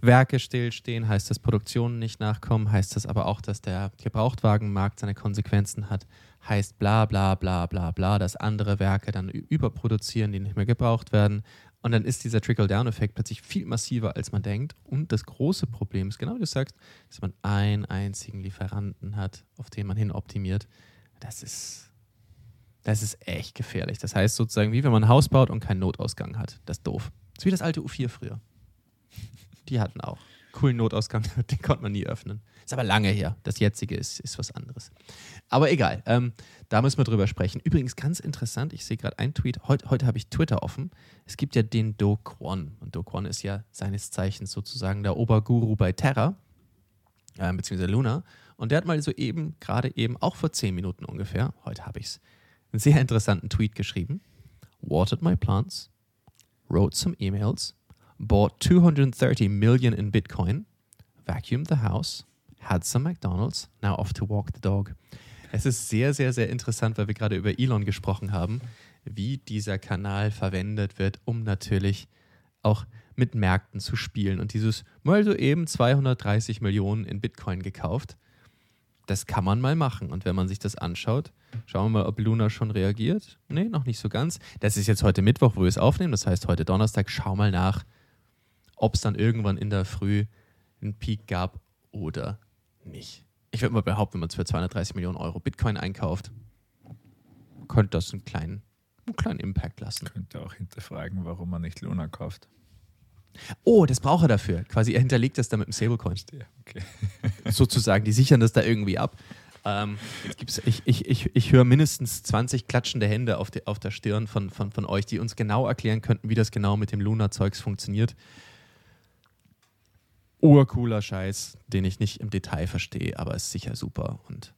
S1: Werke stillstehen, heißt, dass Produktionen nicht nachkommen, heißt das aber auch, dass der Gebrauchtwagenmarkt seine Konsequenzen hat heißt bla bla bla bla bla, dass andere Werke dann überproduzieren, die nicht mehr gebraucht werden. Und dann ist dieser Trickle-Down-Effekt plötzlich viel massiver, als man denkt. Und das große Problem ist, genau wie du sagst, dass man einen einzigen Lieferanten hat, auf den man hin optimiert. Das ist, das ist echt gefährlich. Das heißt sozusagen, wie wenn man ein Haus baut und keinen Notausgang hat. Das ist doof. Das ist wie das alte U4 früher. Die hatten auch coolen Notausgang, den konnte man nie öffnen. Ist aber lange her. Das jetzige ist, ist was anderes. Aber egal, ähm, da müssen wir drüber sprechen. Übrigens ganz interessant, ich sehe gerade einen Tweet, heute, heute habe ich Twitter offen. Es gibt ja den Do Kwon. Und Do Kwon ist ja seines Zeichens sozusagen der Oberguru bei Terra, äh, beziehungsweise Luna. Und der hat mal so eben, gerade eben, auch vor zehn Minuten ungefähr, heute habe ich es, einen sehr interessanten Tweet geschrieben. Watered my plants, wrote some emails, bought 230 million in Bitcoin, vacuumed the house, had some McDonald's, now off to walk the dog. Es ist sehr, sehr, sehr interessant, weil wir gerade über Elon gesprochen haben, wie dieser Kanal verwendet wird, um natürlich auch mit Märkten zu spielen. Und dieses mal so eben 230 Millionen in Bitcoin gekauft, das kann man mal machen. Und wenn man sich das anschaut, schauen wir mal, ob Luna schon reagiert. Nee, noch nicht so ganz. Das ist jetzt heute Mittwoch, wo wir es aufnehmen. Das heißt, heute Donnerstag, schau mal nach, ob es dann irgendwann in der Früh einen Peak gab oder nicht. Ich würde mal behaupten, wenn man für 230 Millionen Euro Bitcoin einkauft, könnte das einen kleinen, einen kleinen Impact lassen.
S2: Könnte auch hinterfragen, warum man nicht Luna kauft.
S1: Oh, das braucht er dafür. Quasi, er hinterlegt das da mit dem Stablecoin. Okay. Sozusagen, die sichern das da irgendwie ab. Ähm, jetzt gibt's, ich ich, ich, ich höre mindestens 20 klatschende Hände auf, die, auf der Stirn von, von, von euch, die uns genau erklären könnten, wie das genau mit dem Luna-Zeugs funktioniert urcooler Scheiß, den ich nicht im Detail verstehe, aber ist sicher super und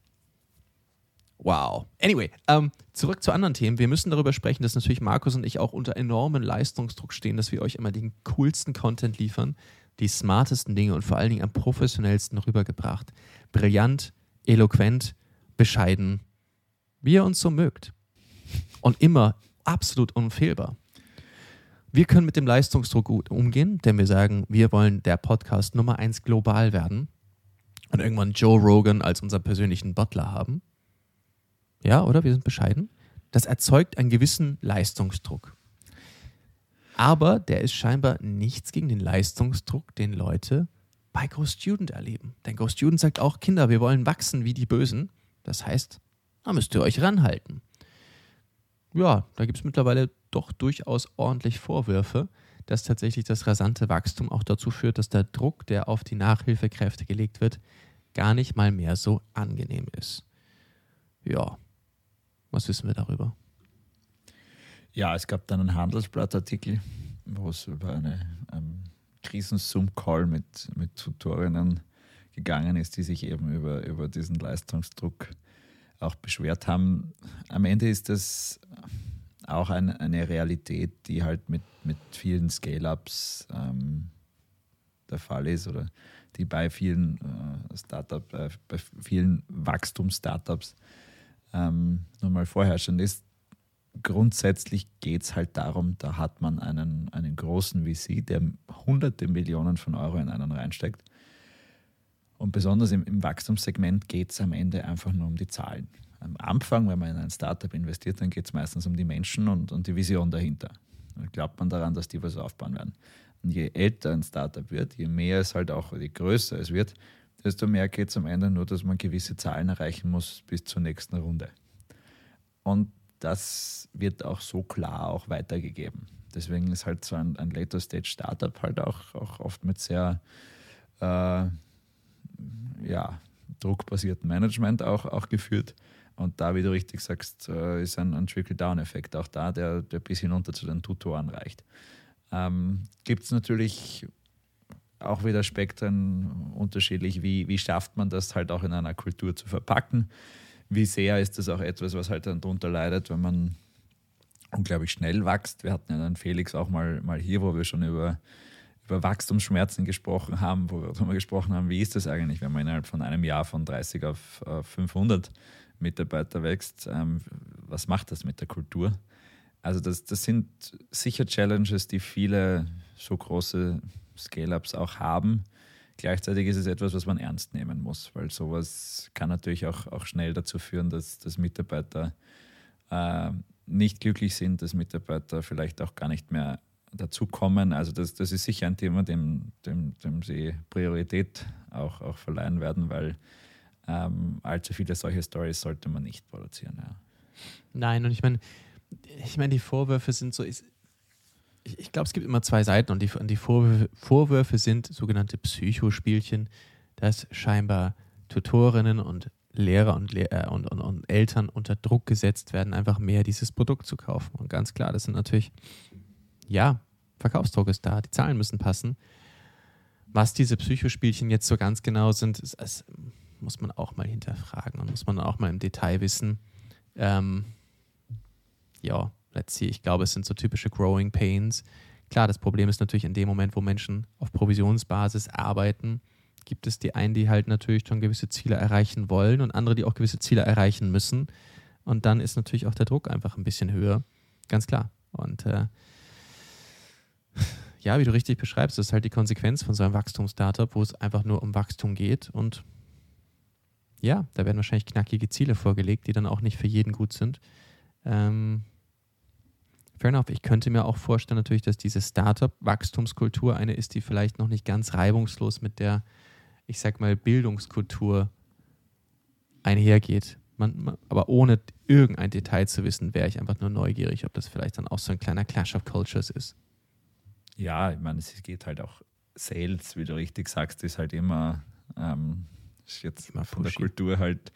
S1: wow. Anyway, ähm, zurück zu anderen Themen. Wir müssen darüber sprechen, dass natürlich Markus und ich auch unter enormen Leistungsdruck stehen, dass wir euch immer den coolsten Content liefern, die smartesten Dinge und vor allen Dingen am professionellsten rübergebracht. Brillant, eloquent, bescheiden, wie ihr uns so mögt. Und immer absolut unfehlbar. Wir können mit dem Leistungsdruck gut umgehen, denn wir sagen, wir wollen der Podcast Nummer eins global werden und irgendwann Joe Rogan als unseren persönlichen Butler haben. Ja, oder? Wir sind bescheiden. Das erzeugt einen gewissen Leistungsdruck. Aber der ist scheinbar nichts gegen den Leistungsdruck, den Leute bei Go Student erleben. Denn Go Student sagt auch, Kinder, wir wollen wachsen wie die Bösen. Das heißt, da müsst ihr euch ranhalten. Ja, da gibt es mittlerweile doch durchaus ordentlich Vorwürfe, dass tatsächlich das rasante Wachstum auch dazu führt, dass der Druck, der auf die Nachhilfekräfte gelegt wird, gar nicht mal mehr so angenehm ist. Ja, was wissen wir darüber?
S2: Ja, es gab dann einen Handelsblattartikel, wo es über eine ähm, Krisen-Zoom-Call mit, mit Tutorinnen gegangen ist, die sich eben über, über diesen Leistungsdruck auch beschwert haben. Am Ende ist das auch ein, eine Realität, die halt mit, mit vielen Scale-Ups ähm, der Fall ist oder die bei vielen äh, Startup, äh, bei vielen Wachstums-Startups ähm, nun mal vorherrschend ist. Grundsätzlich geht es halt darum, da hat man einen, einen großen VC, der hunderte Millionen von Euro in einen reinsteckt. Und besonders im, im Wachstumssegment geht es am Ende einfach nur um die Zahlen. Am Anfang, wenn man in ein Startup investiert, dann geht es meistens um die Menschen und, und die Vision dahinter. Dann glaubt man daran, dass die was aufbauen werden. Und je älter ein Startup wird, je mehr es halt auch, je größer es wird, desto mehr geht es am Ende nur, dass man gewisse Zahlen erreichen muss bis zur nächsten Runde. Und das wird auch so klar auch weitergegeben. Deswegen ist halt so ein, ein Later Stage Startup halt auch, auch oft mit sehr äh, ja, druckbasierten Management auch, auch geführt. Und da, wie du richtig sagst, äh, ist ein, ein Trickle-Down-Effekt auch da, der, der bis hinunter zu den Tutoren reicht. Ähm, Gibt es natürlich auch wieder Spektren unterschiedlich, wie, wie schafft man das halt auch in einer Kultur zu verpacken. Wie sehr ist das auch etwas, was halt dann darunter leidet, wenn man unglaublich schnell wächst. Wir hatten ja dann Felix auch mal, mal hier, wo wir schon über, über Wachstumsschmerzen gesprochen haben, wo wir gesprochen haben, wie ist das eigentlich, wenn man innerhalb von einem Jahr von 30 auf 500 Mitarbeiter wächst. Ähm, was macht das mit der Kultur? Also das, das sind sicher Challenges, die viele so große Scale-ups auch haben. Gleichzeitig ist es etwas, was man ernst nehmen muss, weil sowas kann natürlich auch, auch schnell dazu führen, dass, dass Mitarbeiter äh, nicht glücklich sind, dass Mitarbeiter vielleicht auch gar nicht mehr dazukommen. Also das, das ist sicher ein Thema, dem, dem, dem sie Priorität auch, auch verleihen werden, weil ähm, allzu viele solche Stories sollte man nicht produzieren. Ja.
S1: Nein, und ich meine, ich meine, die Vorwürfe sind so, ich, ich glaube, es gibt immer zwei Seiten und die, die Vorwürfe, Vorwürfe sind sogenannte Psychospielchen, dass scheinbar Tutorinnen und Lehrer und, äh, und, und, und, Eltern unter Druck gesetzt werden, einfach mehr dieses Produkt zu kaufen. Und ganz klar, das sind natürlich, ja, Verkaufsdruck ist da, die Zahlen müssen passen. Was diese Psychospielchen jetzt so ganz genau sind, ist, das muss man auch mal hinterfragen und muss man auch mal im Detail wissen. Ähm, ja, let's see. Ich glaube, es sind so typische Growing Pains. Klar, das Problem ist natürlich in dem Moment, wo Menschen auf Provisionsbasis arbeiten, gibt es die einen, die halt natürlich schon gewisse Ziele erreichen wollen und andere, die auch gewisse Ziele erreichen müssen. Und dann ist natürlich auch der Druck einfach ein bisschen höher. Ganz klar. Und äh, ja, wie du richtig beschreibst, das ist halt die Konsequenz von so einem Wachstumsstartup, wo es einfach nur um Wachstum geht. Und ja, da werden wahrscheinlich knackige Ziele vorgelegt, die dann auch nicht für jeden gut sind. Ähm, fair enough. Ich könnte mir auch vorstellen, natürlich, dass diese Startup-Wachstumskultur eine ist, die vielleicht noch nicht ganz reibungslos mit der, ich sag mal, Bildungskultur einhergeht. Man, man, aber ohne irgendein Detail zu wissen, wäre ich einfach nur neugierig, ob das vielleicht dann auch so ein kleiner Clash of Cultures ist.
S2: Ja, ich meine, es geht halt auch Sales, wie du richtig sagst, ist halt immer, ähm, ist jetzt immer von der Kultur halt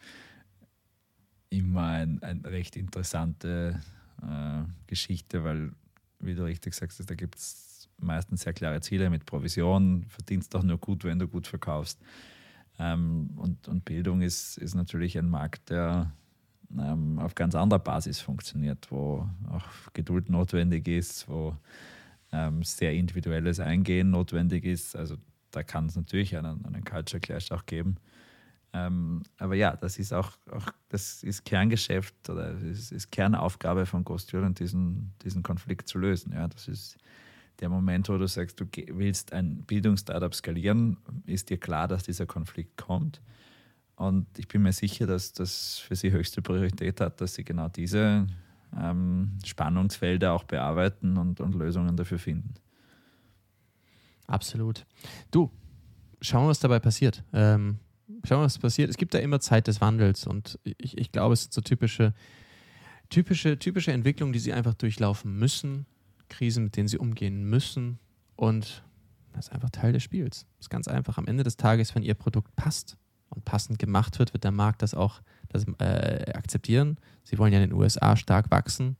S2: immer ein, ein recht interessante äh, Geschichte, weil, wie du richtig sagst, da gibt es meistens sehr klare Ziele mit Provision, verdienst auch nur gut, wenn du gut verkaufst. Ähm, und, und Bildung ist, ist natürlich ein Markt, der ähm, auf ganz anderer Basis funktioniert, wo auch Geduld notwendig ist, wo ähm, sehr individuelles Eingehen notwendig ist. Also da kann es natürlich einen, einen Culture Clash auch geben. Ähm, aber ja, das ist auch, auch das ist Kerngeschäft oder es ist Kernaufgabe von Ghost Student, diesen, diesen Konflikt zu lösen. Ja, das ist der Moment, wo du sagst, du willst ein Bildungsstartup skalieren, ist dir klar, dass dieser Konflikt kommt. Und ich bin mir sicher, dass das für sie höchste Priorität hat, dass sie genau diese ähm, Spannungsfelder auch bearbeiten und, und Lösungen dafür finden.
S1: Absolut. Du, schauen wir, was dabei passiert. Ähm, schauen wir, was passiert. Es gibt da immer Zeit des Wandels und ich, ich glaube, es sind so typische, typische, typische Entwicklungen, die sie einfach durchlaufen müssen, Krisen, mit denen sie umgehen müssen und das ist einfach Teil des Spiels. Das ist ganz einfach. Am Ende des Tages, wenn ihr Produkt passt, und passend gemacht wird, wird der Markt das auch das, äh, akzeptieren. Sie wollen ja in den USA stark wachsen.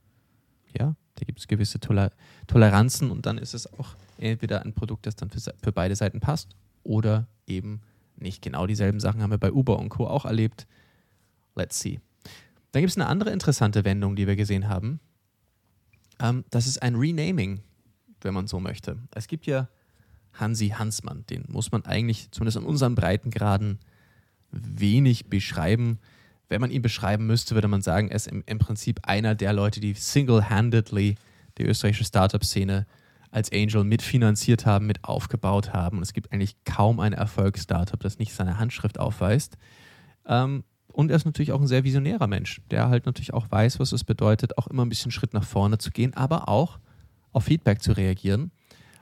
S1: Ja, da gibt es gewisse Toler Toleranzen und dann ist es auch entweder ein Produkt, das dann für, für beide Seiten passt oder eben nicht. Genau dieselben Sachen haben wir bei Uber und Co. auch erlebt. Let's see. Dann gibt es eine andere interessante Wendung, die wir gesehen haben. Ähm, das ist ein Renaming, wenn man so möchte. Es gibt ja Hansi Hansmann, den muss man eigentlich zumindest in unseren Breitengraden wenig beschreiben. Wenn man ihn beschreiben müsste, würde man sagen, er ist im, im Prinzip einer der Leute, die single-handedly die österreichische Startup-Szene als Angel mitfinanziert haben, mit aufgebaut haben. Und es gibt eigentlich kaum ein Erfolgs-Startup, das nicht seine Handschrift aufweist. Ähm, und er ist natürlich auch ein sehr visionärer Mensch, der halt natürlich auch weiß, was es bedeutet, auch immer ein bisschen Schritt nach vorne zu gehen, aber auch auf Feedback zu reagieren.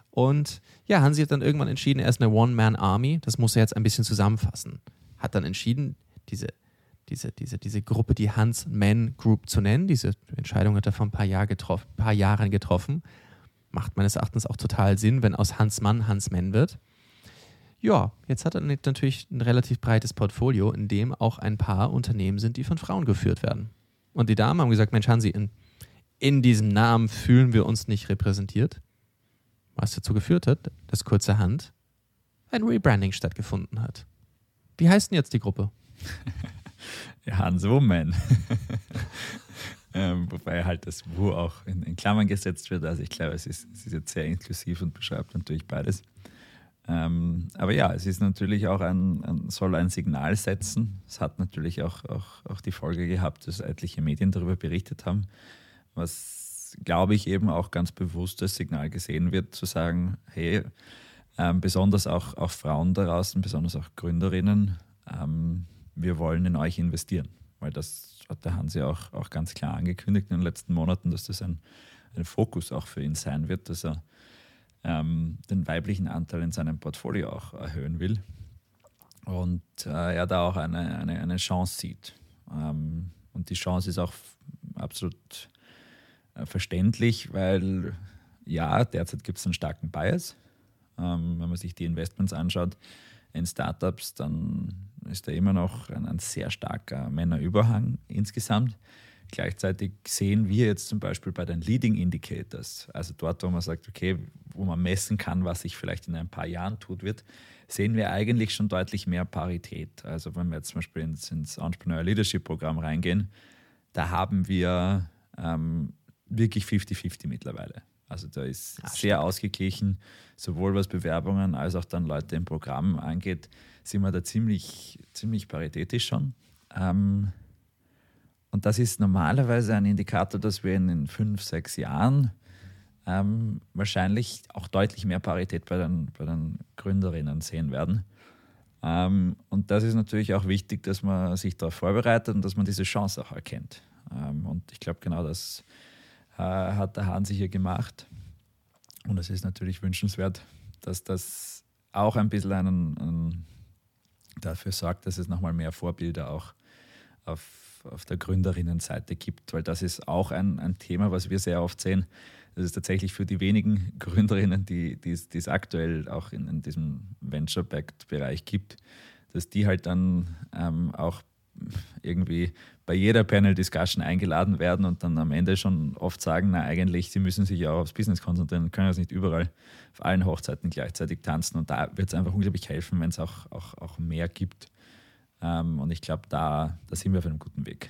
S1: Und ja, Hansi hat dann irgendwann entschieden, er ist eine One-Man-Army. Das muss er jetzt ein bisschen zusammenfassen. Hat dann entschieden, diese, diese, diese, diese Gruppe, die Hans-Man Group zu nennen. Diese Entscheidung hat er vor ein paar, Jahr getroffen, paar Jahren getroffen macht meines Erachtens auch total Sinn, wenn aus Hans Mann Hans Mann wird. Ja, jetzt hat er natürlich ein relativ breites Portfolio, in dem auch ein paar Unternehmen sind, die von Frauen geführt werden. Und die Damen haben gesagt, Mensch Hansi, in, in diesem Namen fühlen wir uns nicht repräsentiert. Was dazu geführt hat, dass kurzerhand ein Rebranding stattgefunden hat. Wie heißt denn jetzt die Gruppe?
S2: Hans Woman. Ähm, wobei halt das Wo auch in, in, Klammern gesetzt wird. Also ich glaube, es ist, es ist jetzt sehr inklusiv und beschreibt natürlich beides. Ähm, aber ja, es ist natürlich auch ein, ein, soll ein Signal setzen. Es hat natürlich auch, auch, auch die Folge gehabt, dass etliche Medien darüber berichtet haben, was, glaube ich, eben auch ganz bewusst als Signal gesehen wird, zu sagen, hey, ähm, besonders auch, auch Frauen da draußen, besonders auch Gründerinnen, ähm, wir wollen in euch investieren, weil das hat der Hansi auch, auch ganz klar angekündigt in den letzten Monaten, dass das ein, ein Fokus auch für ihn sein wird, dass er ähm, den weiblichen Anteil in seinem Portfolio auch erhöhen will. Und äh, er da auch eine, eine, eine Chance sieht. Ähm, und die Chance ist auch absolut äh, verständlich, weil ja, derzeit gibt es einen starken Bias. Ähm, wenn man sich die Investments anschaut in Startups, dann ist da immer noch ein, ein sehr starker Männerüberhang insgesamt. Gleichzeitig sehen wir jetzt zum Beispiel bei den Leading Indicators, also dort, wo man sagt, okay, wo man messen kann, was sich vielleicht in ein paar Jahren tut wird, sehen wir eigentlich schon deutlich mehr Parität. Also wenn wir jetzt zum Beispiel ins, ins Entrepreneur Leadership Programm reingehen, da haben wir ähm, wirklich 50-50 mittlerweile. Also da ist Ach, sehr stimmt. ausgeglichen, sowohl was Bewerbungen als auch dann Leute im Programm angeht sind wir da ziemlich, ziemlich paritätisch schon. Ähm, und das ist normalerweise ein Indikator, dass wir in den fünf, sechs Jahren ähm, wahrscheinlich auch deutlich mehr Parität bei den, bei den Gründerinnen sehen werden. Ähm, und das ist natürlich auch wichtig, dass man sich darauf vorbereitet und dass man diese Chance auch erkennt. Ähm, und ich glaube, genau das hat der Hahn sicher gemacht. Und es ist natürlich wünschenswert, dass das auch ein bisschen einen, einen dafür sorgt, dass es nochmal mehr Vorbilder auch auf, auf der Gründerinnenseite gibt, weil das ist auch ein, ein Thema, was wir sehr oft sehen. Das ist tatsächlich für die wenigen Gründerinnen, die, die, die es aktuell auch in, in diesem Venture-Backed-Bereich gibt, dass die halt dann ähm, auch irgendwie bei jeder Panel-Discussion eingeladen werden und dann am Ende schon oft sagen, na eigentlich, sie müssen sich ja auch aufs Business konzentrieren, können das nicht überall auf allen Hochzeiten gleichzeitig tanzen. Und da wird es einfach unglaublich helfen, wenn es auch, auch, auch mehr gibt. Ähm, und ich glaube, da, da sind wir auf einem guten Weg.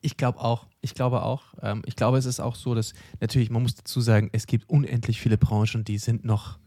S1: Ich glaube auch. Ich glaube auch. Ähm, ich glaube, es ist auch so, dass natürlich, man muss dazu sagen, es gibt unendlich viele Branchen, die sind noch,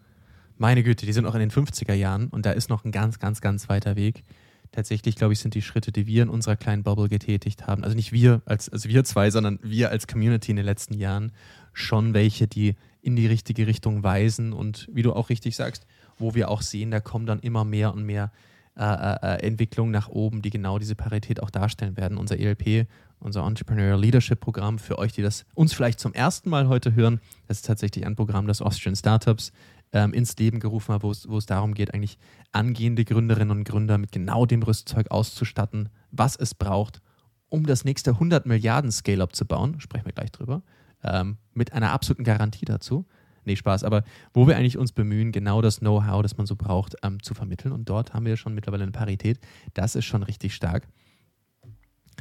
S1: meine Güte, die sind noch in den 50er Jahren und da ist noch ein ganz, ganz, ganz weiter Weg tatsächlich, glaube ich, sind die Schritte, die wir in unserer kleinen Bubble getätigt haben, also nicht wir als also wir zwei, sondern wir als Community in den letzten Jahren, schon welche, die in die richtige Richtung weisen. Und wie du auch richtig sagst, wo wir auch sehen, da kommen dann immer mehr und mehr äh, äh, Entwicklungen nach oben, die genau diese Parität auch darstellen werden. Unser ELP, unser Entrepreneurial Leadership Programm, für euch, die das uns vielleicht zum ersten Mal heute hören, das ist tatsächlich ein Programm des Austrian Startups ähm, ins Leben gerufen habe, wo es, darum geht, eigentlich angehende Gründerinnen und Gründer mit genau dem Rüstzeug auszustatten, was es braucht, um das nächste 100 Milliarden Scale-Up zu bauen, sprechen wir gleich drüber, ähm, mit einer absoluten Garantie dazu. Nee, Spaß. Aber wo wir eigentlich uns bemühen, genau das Know-how, das man so braucht, ähm, zu vermitteln. Und dort haben wir schon mittlerweile eine Parität. Das ist schon richtig stark.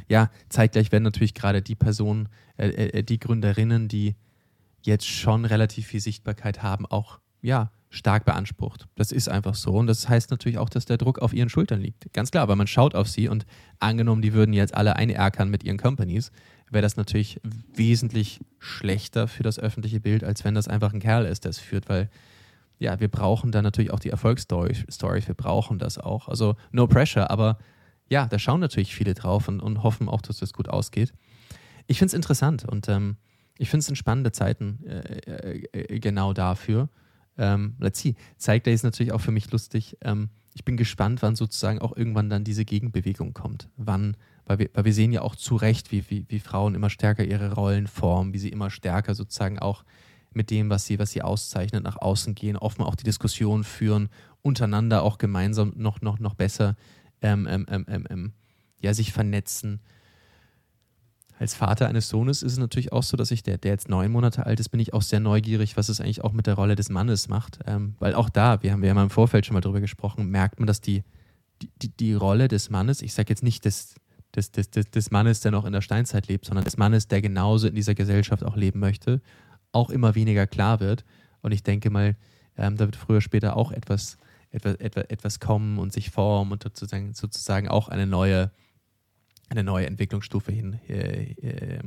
S1: Ja, zeitgleich werden natürlich gerade die Personen, äh, äh, die Gründerinnen, die jetzt schon relativ viel Sichtbarkeit haben, auch ja, stark beansprucht. Das ist einfach so. Und das heißt natürlich auch, dass der Druck auf ihren Schultern liegt. Ganz klar, weil man schaut auf sie und angenommen, die würden jetzt alle einerkern mit ihren Companies, wäre das natürlich wesentlich schlechter für das öffentliche Bild, als wenn das einfach ein Kerl ist, der es führt, weil ja, wir brauchen da natürlich auch die Erfolgsstory, wir brauchen das auch. Also no pressure, aber ja, da schauen natürlich viele drauf und, und hoffen auch, dass das gut ausgeht. Ich finde es interessant und ähm, ich finde es spannende Zeiten äh, äh, genau dafür. Ähm, let's see. Zeigt Day ist natürlich auch für mich lustig. Ähm, ich bin gespannt, wann sozusagen auch irgendwann dann diese Gegenbewegung kommt. Wann weil wir, weil wir sehen ja auch zu Recht, wie, wie, wie Frauen immer stärker ihre Rollen formen, wie sie immer stärker sozusagen auch mit dem, was sie, was sie auszeichnet, nach außen gehen, offen auch die Diskussion führen, untereinander auch gemeinsam noch, noch, noch besser ähm, ähm, ähm, ähm, ähm ja, sich vernetzen. Als Vater eines Sohnes ist es natürlich auch so, dass ich, der, der jetzt neun Monate alt ist, bin ich auch sehr neugierig, was es eigentlich auch mit der Rolle des Mannes macht. Ähm, weil auch da, wir haben, wir haben im Vorfeld schon mal drüber gesprochen, merkt man, dass die, die, die Rolle des Mannes, ich sage jetzt nicht des, des, des, des, Mannes, der noch in der Steinzeit lebt, sondern des Mannes, der genauso in dieser Gesellschaft auch leben möchte, auch immer weniger klar wird. Und ich denke mal, ähm, da wird früher später auch etwas, etwas, etwas, etwas kommen und sich formen und sozusagen, sozusagen auch eine neue, eine neue Entwicklungsstufe hin äh, äh,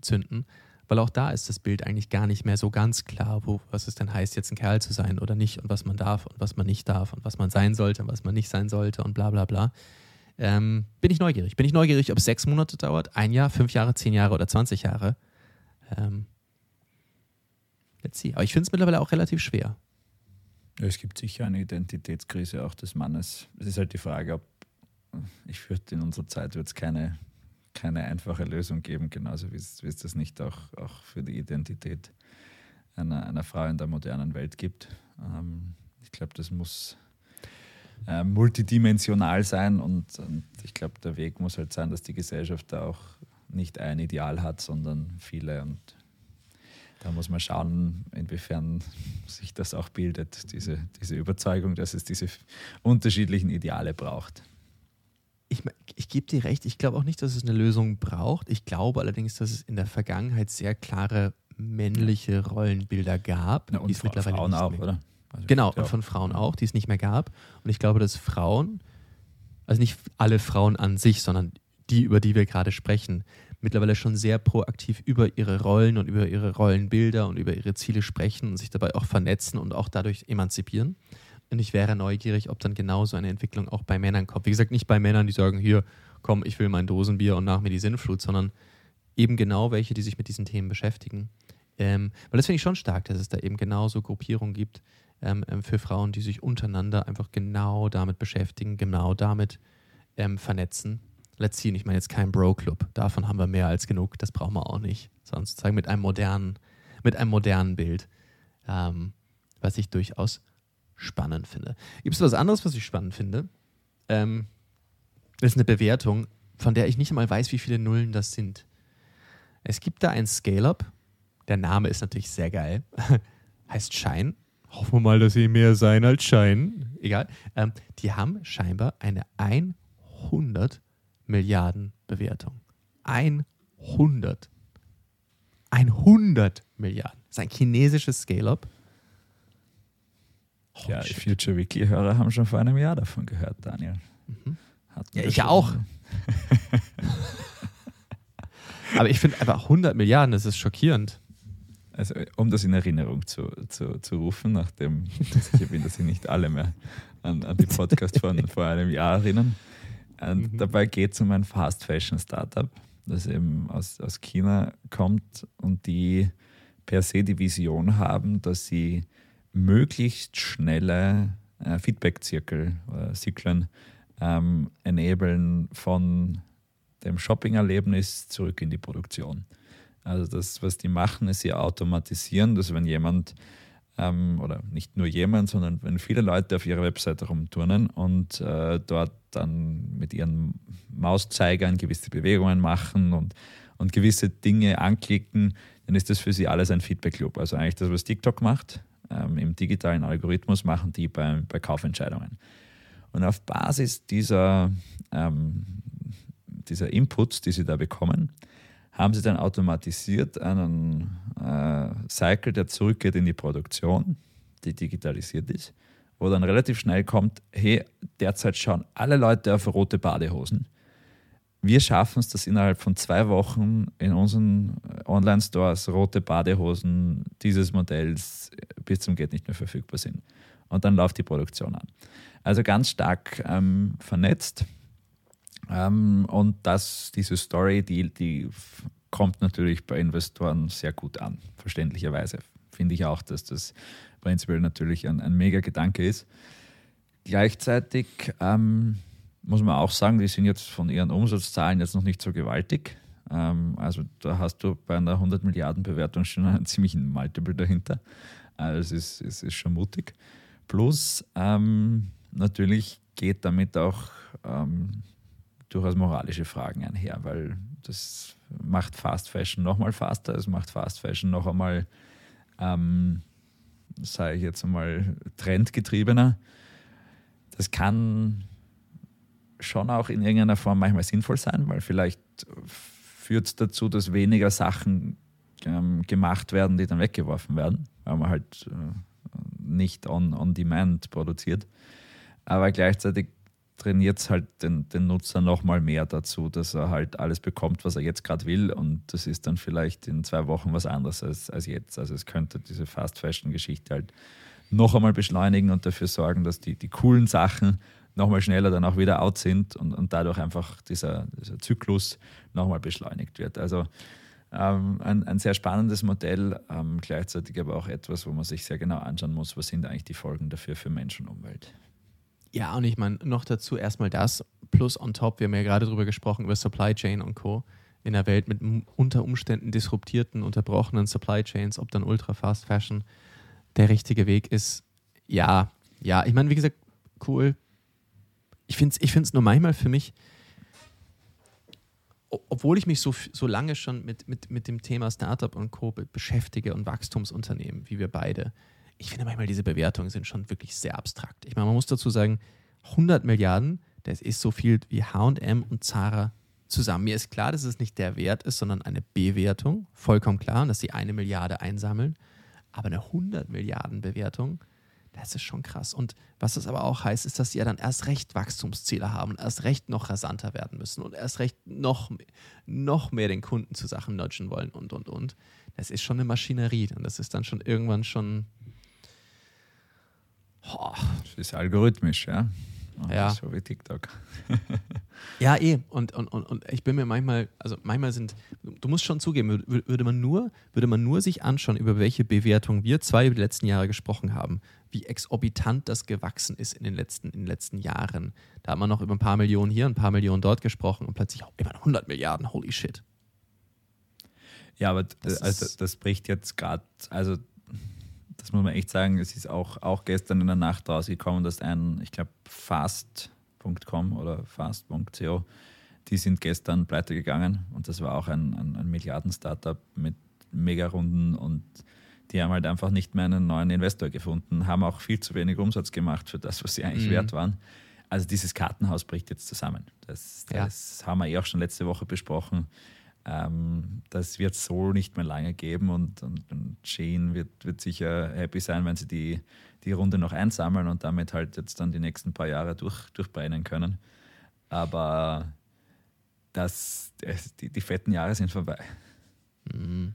S1: zünden. Weil auch da ist das Bild eigentlich gar nicht mehr so ganz klar, wo, was es denn heißt, jetzt ein Kerl zu sein oder nicht und was man darf und was man nicht darf und was man sein sollte und was man nicht sein sollte und bla bla bla. Ähm, bin ich neugierig. Bin ich neugierig, ob es sechs Monate dauert, ein Jahr, fünf Jahre, zehn Jahre oder 20 Jahre. Ähm, let's see. Aber ich finde es mittlerweile auch relativ schwer.
S2: Es gibt sicher eine Identitätskrise auch des Mannes. Es ist halt die Frage, ob ich fürchte, in unserer Zeit wird es keine, keine einfache Lösung geben, genauso wie es, wie es das nicht auch, auch für die Identität einer, einer Frau in der modernen Welt gibt. Ähm, ich glaube, das muss äh, multidimensional sein und, und ich glaube, der Weg muss halt sein, dass die Gesellschaft da auch nicht ein Ideal hat, sondern viele und da muss man schauen, inwiefern sich das auch bildet, diese, diese Überzeugung, dass es diese unterschiedlichen Ideale braucht.
S1: Ich, ich gebe dir recht, ich glaube auch nicht, dass es eine Lösung braucht. Ich glaube allerdings, dass es in der Vergangenheit sehr klare männliche Rollenbilder gab.
S2: Na, und die es mittlerweile Frauen auch, mehr. oder?
S1: Also genau, und von Frauen auch, die es nicht mehr gab. Und ich glaube, dass Frauen, also nicht alle Frauen an sich, sondern die, über die wir gerade sprechen, mittlerweile schon sehr proaktiv über ihre Rollen und über ihre Rollenbilder und über ihre Ziele sprechen und sich dabei auch vernetzen und auch dadurch emanzipieren. Und ich wäre neugierig, ob dann genauso eine Entwicklung auch bei Männern kommt. Wie gesagt, nicht bei Männern, die sagen, hier, komm, ich will mein Dosenbier und nach mir die Sinnflut, sondern eben genau welche, die sich mit diesen Themen beschäftigen. Ähm, weil das finde ich schon stark, dass es da eben genauso Gruppierungen gibt, ähm, ähm, für Frauen, die sich untereinander einfach genau damit beschäftigen, genau damit ähm, vernetzen. Let's see, ich meine jetzt kein Bro-Club. Davon haben wir mehr als genug. Das brauchen wir auch nicht. Sondern sozusagen mit einem modernen, mit einem modernen Bild, ähm, was ich durchaus spannend finde. Gibt es was anderes, was ich spannend finde? Ähm, das ist eine Bewertung, von der ich nicht einmal weiß, wie viele Nullen das sind. Es gibt da ein Scale-Up. Der Name ist natürlich sehr geil. heißt Shine. Hoffen wir mal, dass sie mehr sein als scheinen. Egal. Ähm, die haben scheinbar eine 100 Milliarden Bewertung. 100. 100 Milliarden. Das ist ein chinesisches Scale-Up.
S2: Oh, ja, die Future Weekly-Hörer haben schon vor einem Jahr davon gehört, Daniel. Mhm.
S1: Ja, ich auch. Aber ich finde einfach 100 Milliarden, das ist schockierend.
S2: Also, um das in Erinnerung zu, zu, zu rufen, nachdem ich bin, dass Sie nicht alle mehr an, an die Podcast von vor einem Jahr erinnern. Und mhm. dabei geht es um ein Fast Fashion Startup, das eben aus, aus China kommt und die per se die Vision haben, dass sie möglichst schnelle äh, Feedback-Zirkel oder Zyklen ähm, enablen von dem Shopping-Erlebnis zurück in die Produktion. Also das, was die machen, ist sie automatisieren, dass wenn jemand ähm, oder nicht nur jemand, sondern wenn viele Leute auf ihrer Webseite rumturnen und äh, dort dann mit ihren Mauszeigern gewisse Bewegungen machen und, und gewisse Dinge anklicken, dann ist das für sie alles ein Feedback-Loop. Also eigentlich das, was TikTok macht, ähm, im digitalen Algorithmus machen die bei, bei Kaufentscheidungen. Und auf Basis dieser, ähm, dieser Inputs, die sie da bekommen, haben sie dann automatisiert einen äh, Cycle, der zurückgeht in die Produktion, die digitalisiert ist, wo dann relativ schnell kommt, hey, derzeit schauen alle Leute auf rote Badehosen. Wir schaffen es, dass innerhalb von zwei Wochen in unseren Online-Stores rote Badehosen dieses Modells bis zum Geht nicht mehr verfügbar sind. Und dann läuft die Produktion an. Also ganz stark ähm, vernetzt. Ähm, und das, diese Story, die, die kommt natürlich bei Investoren sehr gut an, verständlicherweise. Finde ich auch, dass das prinzipiell natürlich ein, ein mega Gedanke ist. Gleichzeitig ähm, muss man auch sagen, die sind jetzt von ihren Umsatzzahlen jetzt noch nicht so gewaltig. Ähm, also da hast du bei einer 100 Milliarden Bewertung schon einen ziemlichen Multiple dahinter. Also es ist, es ist schon mutig. Plus ähm, natürlich geht damit auch ähm, durchaus moralische Fragen einher, weil das macht Fast Fashion nochmal faster, es macht Fast Fashion noch einmal, ähm, sage ich jetzt einmal, trendgetriebener. Das kann schon auch in irgendeiner Form manchmal sinnvoll sein, weil vielleicht führt es dazu, dass weniger Sachen ähm, gemacht werden, die dann weggeworfen werden, weil man halt äh, nicht on, on demand produziert. Aber gleichzeitig trainiert es halt den, den Nutzer nochmal mehr dazu, dass er halt alles bekommt, was er jetzt gerade will. Und das ist dann vielleicht in zwei Wochen was anderes als, als jetzt. Also es könnte diese Fast-Fashion-Geschichte halt noch einmal beschleunigen und dafür sorgen, dass die, die coolen Sachen nochmal schneller dann auch wieder out sind und, und dadurch einfach dieser, dieser Zyklus nochmal beschleunigt wird. Also ähm, ein, ein sehr spannendes Modell, ähm, gleichzeitig aber auch etwas, wo man sich sehr genau anschauen muss, was sind eigentlich die Folgen dafür für Mensch und Umwelt.
S1: Ja, und ich meine, noch dazu erstmal das, plus on top, wir haben ja gerade darüber gesprochen, über Supply Chain und Co. In der Welt mit unter Umständen disruptierten, unterbrochenen Supply Chains, ob dann Ultra Fast Fashion der richtige Weg ist. Ja, ja, ich meine, wie gesagt, cool. Ich finde es ich find's nur manchmal für mich, obwohl ich mich so, so lange schon mit, mit, mit dem Thema Startup und Co. beschäftige und Wachstumsunternehmen, wie wir beide, ich finde manchmal diese Bewertungen sind schon wirklich sehr abstrakt. Ich meine, man muss dazu sagen, 100 Milliarden, das ist so viel wie H&M und Zara zusammen. Mir ist klar, dass es nicht der Wert ist, sondern eine Bewertung. Vollkommen klar, dass sie eine Milliarde einsammeln. Aber eine 100 Milliarden Bewertung, das ist schon krass. Und was das aber auch heißt, ist, dass sie ja dann erst recht Wachstumsziele haben und erst recht noch rasanter werden müssen und erst recht noch, noch mehr den Kunden zu Sachen nudgen wollen und, und, und. Das ist schon eine Maschinerie und das ist dann schon irgendwann schon,
S2: Oh. Das ist algorithmisch, ja.
S1: ja.
S2: So wie TikTok.
S1: ja, eh. Und, und, und, und ich bin mir manchmal, also manchmal sind, du musst schon zugeben, würde man nur, würde man nur sich anschauen, über welche Bewertung wir zwei über die letzten Jahre gesprochen haben, wie exorbitant das gewachsen ist in den letzten, in den letzten Jahren. Da haben wir noch über ein paar Millionen hier, ein paar Millionen dort gesprochen und plötzlich auch über 100 Milliarden, holy shit.
S2: Ja, aber das, also, das bricht jetzt gerade, also das muss man echt sagen, es ist auch, auch gestern in der Nacht rausgekommen, dass ein, ich glaube, fast.com oder fast.co, die sind gestern pleite gegangen und das war auch ein, ein, ein Milliarden-Startup mit Mega-Runden und die haben halt einfach nicht mehr einen neuen Investor gefunden, haben auch viel zu wenig Umsatz gemacht für das, was sie eigentlich mhm. wert waren. Also dieses Kartenhaus bricht jetzt zusammen. Das, das ja. haben wir eh auch schon letzte Woche besprochen. Ähm, das wird so nicht mehr lange geben und, und, und Shane wird, wird sicher happy sein, wenn sie die, die Runde noch einsammeln und damit halt jetzt dann die nächsten paar Jahre durch, durchbrennen können. Aber das, die, die fetten Jahre sind vorbei.
S1: Mhm.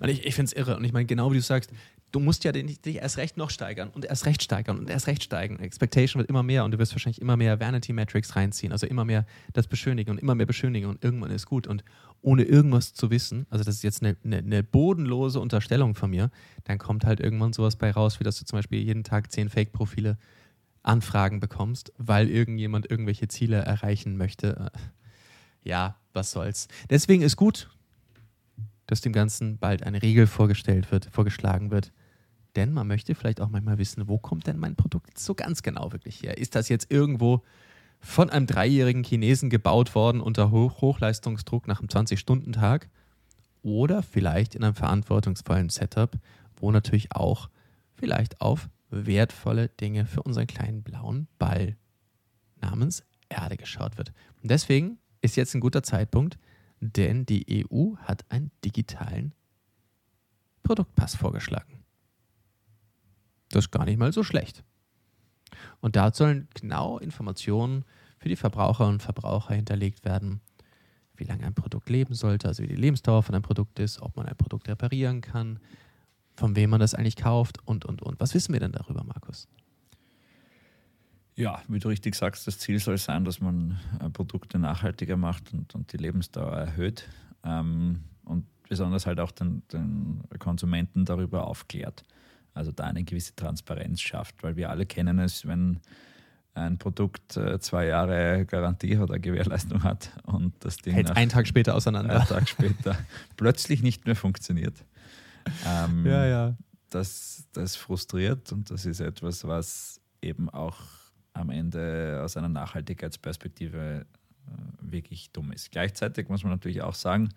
S1: Und ich, ich finde es irre. Und ich meine, genau wie du sagst, du musst ja dich erst recht noch steigern und erst recht steigern und erst recht steigen. Expectation wird immer mehr und du wirst wahrscheinlich immer mehr Vanity Metrics reinziehen, also immer mehr das beschönigen und immer mehr beschönigen und irgendwann ist gut. Und ohne irgendwas zu wissen, also das ist jetzt eine, eine, eine bodenlose Unterstellung von mir, dann kommt halt irgendwann sowas bei raus, wie dass du zum Beispiel jeden Tag zehn Fake-Profile Anfragen bekommst, weil irgendjemand irgendwelche Ziele erreichen möchte. Ja, was soll's. Deswegen ist gut, dass dem Ganzen bald eine Regel vorgestellt wird, vorgeschlagen wird. Denn man möchte vielleicht auch manchmal wissen, wo kommt denn mein Produkt so ganz genau wirklich her? Ist das jetzt irgendwo von einem dreijährigen Chinesen gebaut worden unter Hoch Hochleistungsdruck nach einem 20-Stunden-Tag? oder vielleicht in einem verantwortungsvollen Setup, wo natürlich auch vielleicht auf wertvolle Dinge für unseren kleinen blauen Ball namens Erde geschaut wird. Und deswegen ist jetzt ein guter Zeitpunkt, denn die EU hat einen digitalen Produktpass vorgeschlagen. Das ist gar nicht mal so schlecht. Und da sollen genau Informationen für die Verbraucherinnen und Verbraucher hinterlegt werden, wie lange ein Produkt leben sollte, also wie die Lebensdauer von einem Produkt ist, ob man ein Produkt reparieren kann, von wem man das eigentlich kauft und, und, und. Was wissen wir denn darüber, Markus?
S2: Ja, wie du richtig sagst, das Ziel soll sein, dass man äh, Produkte nachhaltiger macht und, und die Lebensdauer erhöht ähm, und besonders halt auch den, den Konsumenten darüber aufklärt. Also da eine gewisse Transparenz schafft, weil wir alle kennen es, wenn ein Produkt äh, zwei Jahre Garantie oder Gewährleistung hat und das Ding
S1: Hält einen Tag später auseinander.
S2: Einen Tag später plötzlich nicht mehr funktioniert.
S1: Ähm, ja, ja.
S2: Das, das frustriert und das ist etwas, was eben auch am Ende aus einer Nachhaltigkeitsperspektive äh, wirklich dumm ist. Gleichzeitig muss man natürlich auch sagen,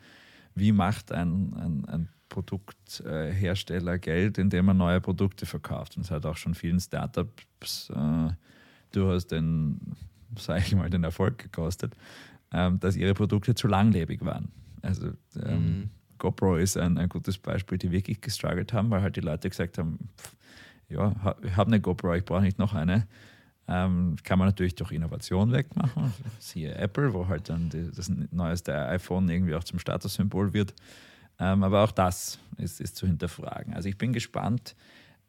S2: wie macht ein, ein, ein Produkthersteller Geld, indem er neue Produkte verkauft. Und es hat auch schon vielen Startups äh, durchaus den, sage ich mal, den Erfolg gekostet, ähm, dass ihre Produkte zu langlebig waren. Also ähm, mhm. GoPro ist ein, ein gutes Beispiel, die wirklich gestruggelt haben, weil halt die Leute gesagt haben, pff, ja, ich habe eine GoPro, ich brauche nicht noch eine. Ähm, kann man natürlich durch Innovation wegmachen. Siehe Apple, wo halt dann die, das neueste iPhone irgendwie auch zum Statussymbol wird. Ähm, aber auch das ist, ist, zu hinterfragen. Also ich bin gespannt,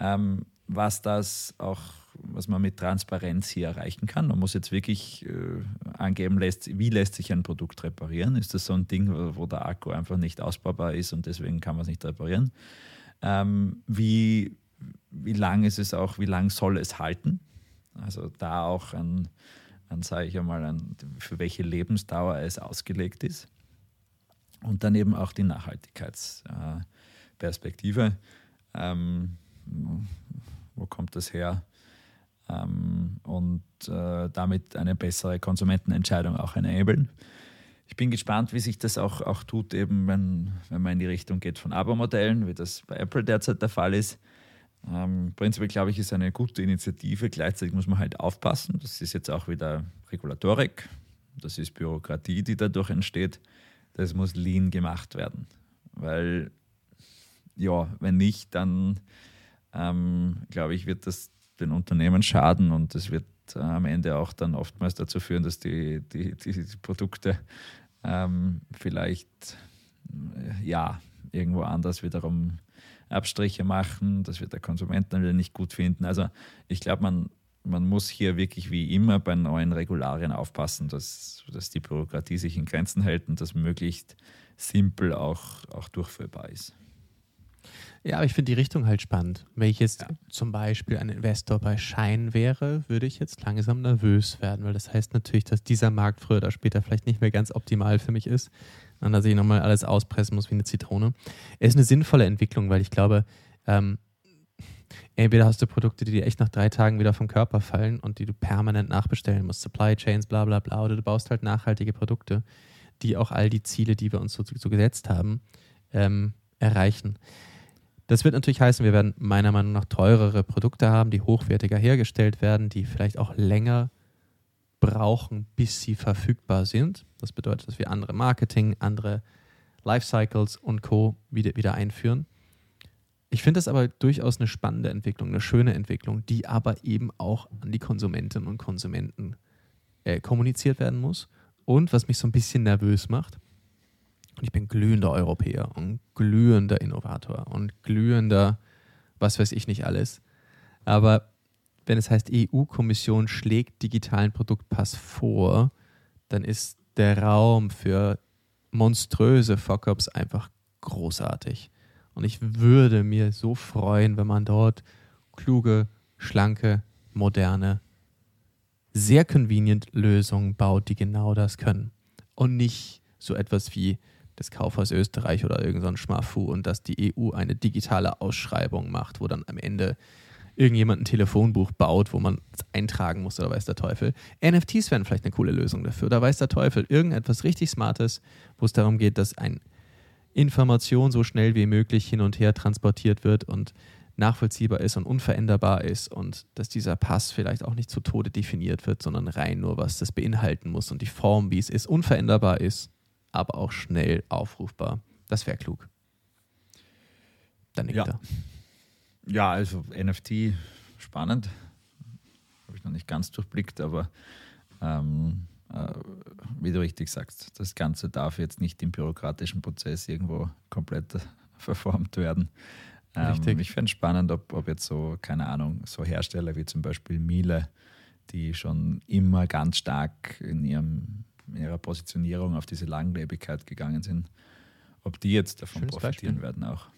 S2: ähm, was das auch, was man mit Transparenz hier erreichen kann. Man muss jetzt wirklich äh, angeben, lässt, wie lässt sich ein Produkt reparieren? Ist das so ein Ding, wo, wo der Akku einfach nicht ausbaubar ist und deswegen kann man es nicht reparieren? Ähm, wie, wie lang ist es auch, wie lang soll es halten? Also da auch ein, ein sage ich einmal, ein, für welche Lebensdauer es ausgelegt ist. Und dann eben auch die Nachhaltigkeitsperspektive. Ähm, wo kommt das her? Ähm, und äh, damit eine bessere Konsumentenentscheidung auch enablen. Ich bin gespannt, wie sich das auch, auch tut, eben wenn, wenn man in die Richtung geht von Abo-Modellen, wie das bei Apple derzeit der Fall ist. Ähm, prinzipiell glaube ich, ist eine gute Initiative. Gleichzeitig muss man halt aufpassen. Das ist jetzt auch wieder Regulatorik, das ist Bürokratie, die dadurch entsteht. Das muss lean gemacht werden. Weil, ja, wenn nicht, dann ähm, glaube ich, wird das den Unternehmen schaden und es wird äh, am Ende auch dann oftmals dazu führen, dass die, die, die, die Produkte ähm, vielleicht äh, ja irgendwo anders wiederum Abstriche machen, das wird der Konsument dann wieder nicht gut finden. Also ich glaube, man, man muss hier wirklich wie immer bei neuen Regularien aufpassen, dass, dass die Bürokratie sich in Grenzen hält und das möglichst simpel auch, auch durchführbar ist.
S1: Ja, aber ich finde die Richtung halt spannend. Wenn ich jetzt ja. zum Beispiel ein Investor bei Schein wäre, würde ich jetzt langsam nervös werden, weil das heißt natürlich, dass dieser Markt früher oder später vielleicht nicht mehr ganz optimal für mich ist dass ich nochmal alles auspressen muss wie eine Zitrone. Es ist eine sinnvolle Entwicklung, weil ich glaube, ähm, entweder hast du Produkte, die dir echt nach drei Tagen wieder vom Körper fallen und die du permanent nachbestellen musst, Supply Chains, bla bla bla, oder du baust halt nachhaltige Produkte, die auch all die Ziele, die wir uns so, so gesetzt haben, ähm, erreichen. Das wird natürlich heißen, wir werden meiner Meinung nach teurere Produkte haben, die hochwertiger hergestellt werden, die vielleicht auch länger brauchen, bis sie verfügbar sind. Das bedeutet, dass wir andere Marketing, andere Lifecycles und Co. wieder, wieder einführen. Ich finde das aber durchaus eine spannende Entwicklung, eine schöne Entwicklung, die aber eben auch an die Konsumentinnen und Konsumenten äh, kommuniziert werden muss. Und was mich so ein bisschen nervös macht, und ich bin glühender Europäer und glühender Innovator und glühender, was weiß ich nicht alles. Aber wenn es heißt, EU-Kommission schlägt digitalen Produktpass vor, dann ist der Raum für monströse Fuck-ups einfach großartig. Und ich würde mir so freuen, wenn man dort kluge, schlanke, moderne, sehr convenient Lösungen baut, die genau das können. Und nicht so etwas wie des Kaufhaus Österreich oder irgendein so Schmafu und dass die EU eine digitale Ausschreibung macht, wo dann am Ende irgendjemand ein Telefonbuch baut, wo man es eintragen muss oder weiß der Teufel. NFTs wären vielleicht eine coole Lösung dafür. Da weiß der Teufel irgendetwas richtig Smartes, wo es darum geht, dass ein Information so schnell wie möglich hin und her transportiert wird und nachvollziehbar ist und unveränderbar ist und dass dieser Pass vielleicht auch nicht zu Tode definiert wird, sondern rein nur, was das beinhalten muss und die Form, wie es ist, unveränderbar ist, aber auch schnell aufrufbar. Das wäre klug. Dann nickt
S2: Ja.
S1: er.
S2: Ja, also NFT spannend. Habe ich noch nicht ganz durchblickt, aber ähm, äh, wie du richtig sagst, das Ganze darf jetzt nicht im bürokratischen Prozess irgendwo komplett verformt werden. Ähm. Ich fände es spannend, ob, ob jetzt so, keine Ahnung, so Hersteller wie zum Beispiel Miele, die schon immer ganz stark in, ihrem, in ihrer Positionierung auf diese Langlebigkeit gegangen sind, ob die jetzt davon
S1: Schönes
S2: profitieren
S1: Beispiel.
S2: werden auch.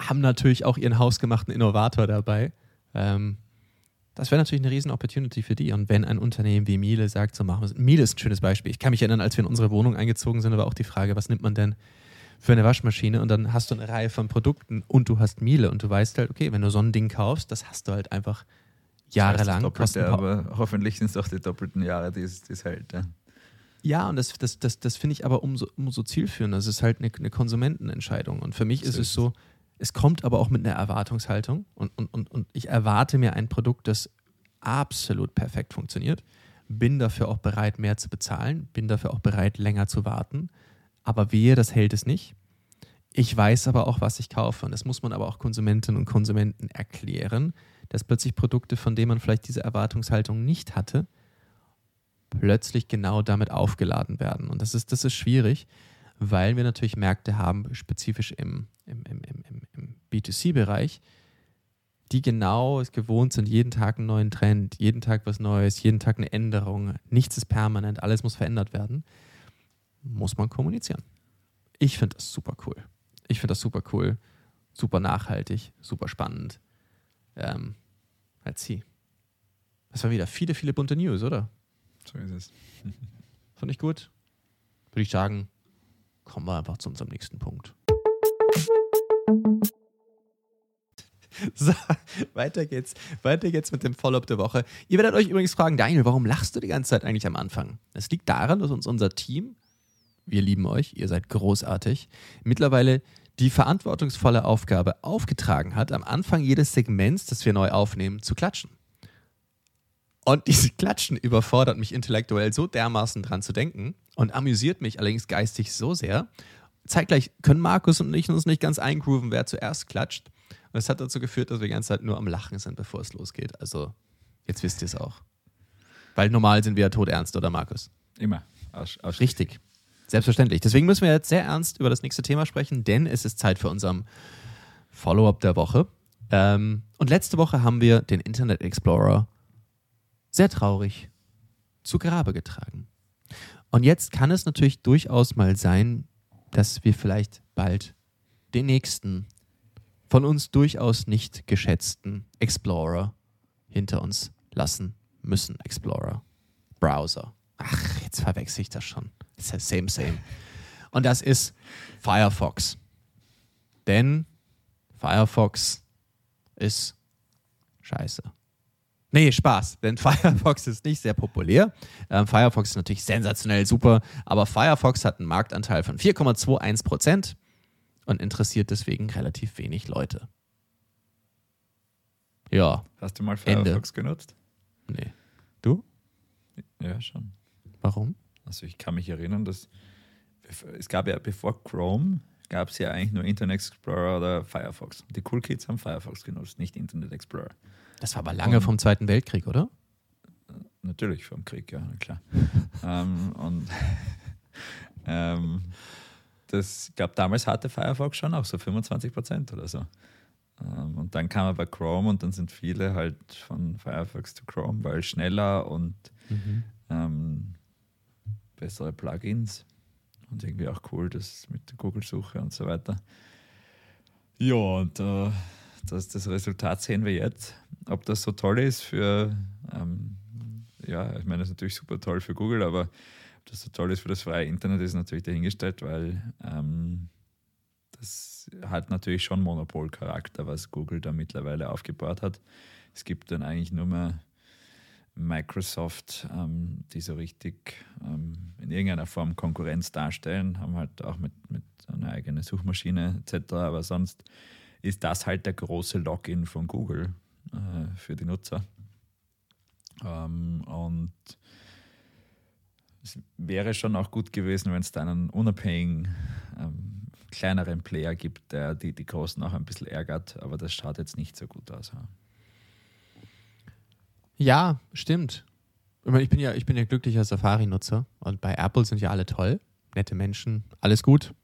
S1: Haben natürlich auch ihren hausgemachten Innovator dabei. Ähm, das wäre natürlich eine riesen Opportunity für die. Und wenn ein Unternehmen wie Miele sagt, so machen wir es. Miele ist ein schönes Beispiel. Ich kann mich erinnern, als wir in unsere Wohnung eingezogen sind, war auch die Frage, was nimmt man denn für eine Waschmaschine? Und dann hast du eine Reihe von Produkten und du hast Miele und du weißt halt, okay, wenn du so ein Ding kaufst, das hast du halt einfach jahrelang.
S2: Das heißt das Doppelte, aber hoffentlich sind es auch die doppelten Jahre, die es, die es hält. Ja.
S1: Ja, und das, das, das, das finde ich aber umso, umso zielführender. Es ist halt eine, eine Konsumentenentscheidung. Und für mich ist es so, es kommt aber auch mit einer Erwartungshaltung. Und, und, und, und ich erwarte mir ein Produkt, das absolut perfekt funktioniert. Bin dafür auch bereit, mehr zu bezahlen. Bin dafür auch bereit, länger zu warten. Aber wehe, das hält es nicht. Ich weiß aber auch, was ich kaufe. Und das muss man aber auch Konsumentinnen und Konsumenten erklären, dass plötzlich Produkte, von denen man vielleicht diese Erwartungshaltung nicht hatte, plötzlich genau damit aufgeladen werden. Und das ist, das ist schwierig, weil wir natürlich Märkte haben, spezifisch im, im, im, im, im, im B2C-Bereich, die genau es gewohnt sind, jeden Tag einen neuen Trend, jeden Tag was Neues, jeden Tag eine Änderung. Nichts ist permanent, alles muss verändert werden. Muss man kommunizieren. Ich finde das super cool. Ich finde das super cool, super nachhaltig, super spannend. Ähm, let's see. Das waren wieder viele, viele bunte News, oder?
S2: So ist es.
S1: Fand ich gut. Würde ich sagen, kommen wir einfach zu unserem nächsten Punkt. So, weiter geht's. Weiter geht's mit dem Follow-up der Woche. Ihr werdet euch übrigens fragen, Daniel, warum lachst du die ganze Zeit eigentlich am Anfang? Das liegt daran, dass uns unser Team, wir lieben euch, ihr seid großartig, mittlerweile die verantwortungsvolle Aufgabe aufgetragen hat, am Anfang jedes Segments, das wir neu aufnehmen, zu klatschen. Und diese Klatschen überfordert mich intellektuell so dermaßen dran zu denken und amüsiert mich allerdings geistig so sehr. Zeitgleich können Markus und ich uns nicht ganz eingrooven, wer zuerst klatscht. Und das hat dazu geführt, dass wir die ganze Zeit nur am Lachen sind, bevor es losgeht. Also, jetzt wisst ihr es auch. Weil normal sind wir ja todernst, oder Markus?
S2: Immer. Aus
S1: Richtig. Selbstverständlich. Deswegen müssen wir jetzt sehr ernst über das nächste Thema sprechen, denn es ist Zeit für unserem Follow-up der Woche. Ähm, und letzte Woche haben wir den Internet Explorer sehr traurig zu Grabe getragen. Und jetzt kann es natürlich durchaus mal sein, dass wir vielleicht bald den nächsten von uns durchaus nicht geschätzten Explorer hinter uns lassen müssen. Explorer. Browser. Ach, jetzt verwechsel ich das schon. Ist ja same, same. Und das ist Firefox. Denn Firefox ist scheiße. Nee, Spaß, denn Firefox ist nicht sehr populär. Ähm, Firefox ist natürlich sensationell super, aber Firefox hat einen Marktanteil von 4,21 Prozent und interessiert deswegen relativ wenig Leute. Ja,
S2: Hast du mal
S1: Ende.
S2: Firefox genutzt?
S1: nee. Du?
S2: Ja, schon.
S1: Warum?
S2: Also ich kann mich erinnern, dass es gab ja bevor Chrome gab es ja eigentlich nur Internet Explorer oder Firefox. Die Cool Kids haben Firefox genutzt, nicht Internet Explorer.
S1: Das war aber lange vom Zweiten Weltkrieg, oder?
S2: Natürlich vom Krieg, ja, klar. ähm, und ähm, das gab damals hatte Firefox schon auch so 25 Prozent oder so. Ähm, und dann kam er bei Chrome und dann sind viele halt von Firefox zu Chrome, weil schneller und ähm, bessere Plugins und irgendwie auch cool, das mit der Google-Suche und so weiter. Ja, und äh, das, das Resultat sehen wir jetzt. Ob das so toll ist für, ähm, ja, ich meine, das ist natürlich super toll für Google, aber ob das so toll ist für das freie Internet, ist natürlich dahingestellt, weil ähm, das hat natürlich schon Monopolcharakter, was Google da mittlerweile aufgebaut hat. Es gibt dann eigentlich nur mehr Microsoft, ähm, die so richtig ähm, in irgendeiner Form Konkurrenz darstellen, haben halt auch mit, mit einer eigenen Suchmaschine etc. Aber sonst ist das halt der große Login von Google äh, für die Nutzer. Ähm, und es wäre schon auch gut gewesen, wenn es da einen unabhängigen, ähm, kleineren Player gibt, der die, die Großen auch ein bisschen ärgert, aber das schaut jetzt nicht so gut aus. Ja,
S1: ja stimmt. Ich bin ja, ich bin ja glücklicher Safari-Nutzer und bei Apple sind ja alle toll, nette Menschen, alles gut.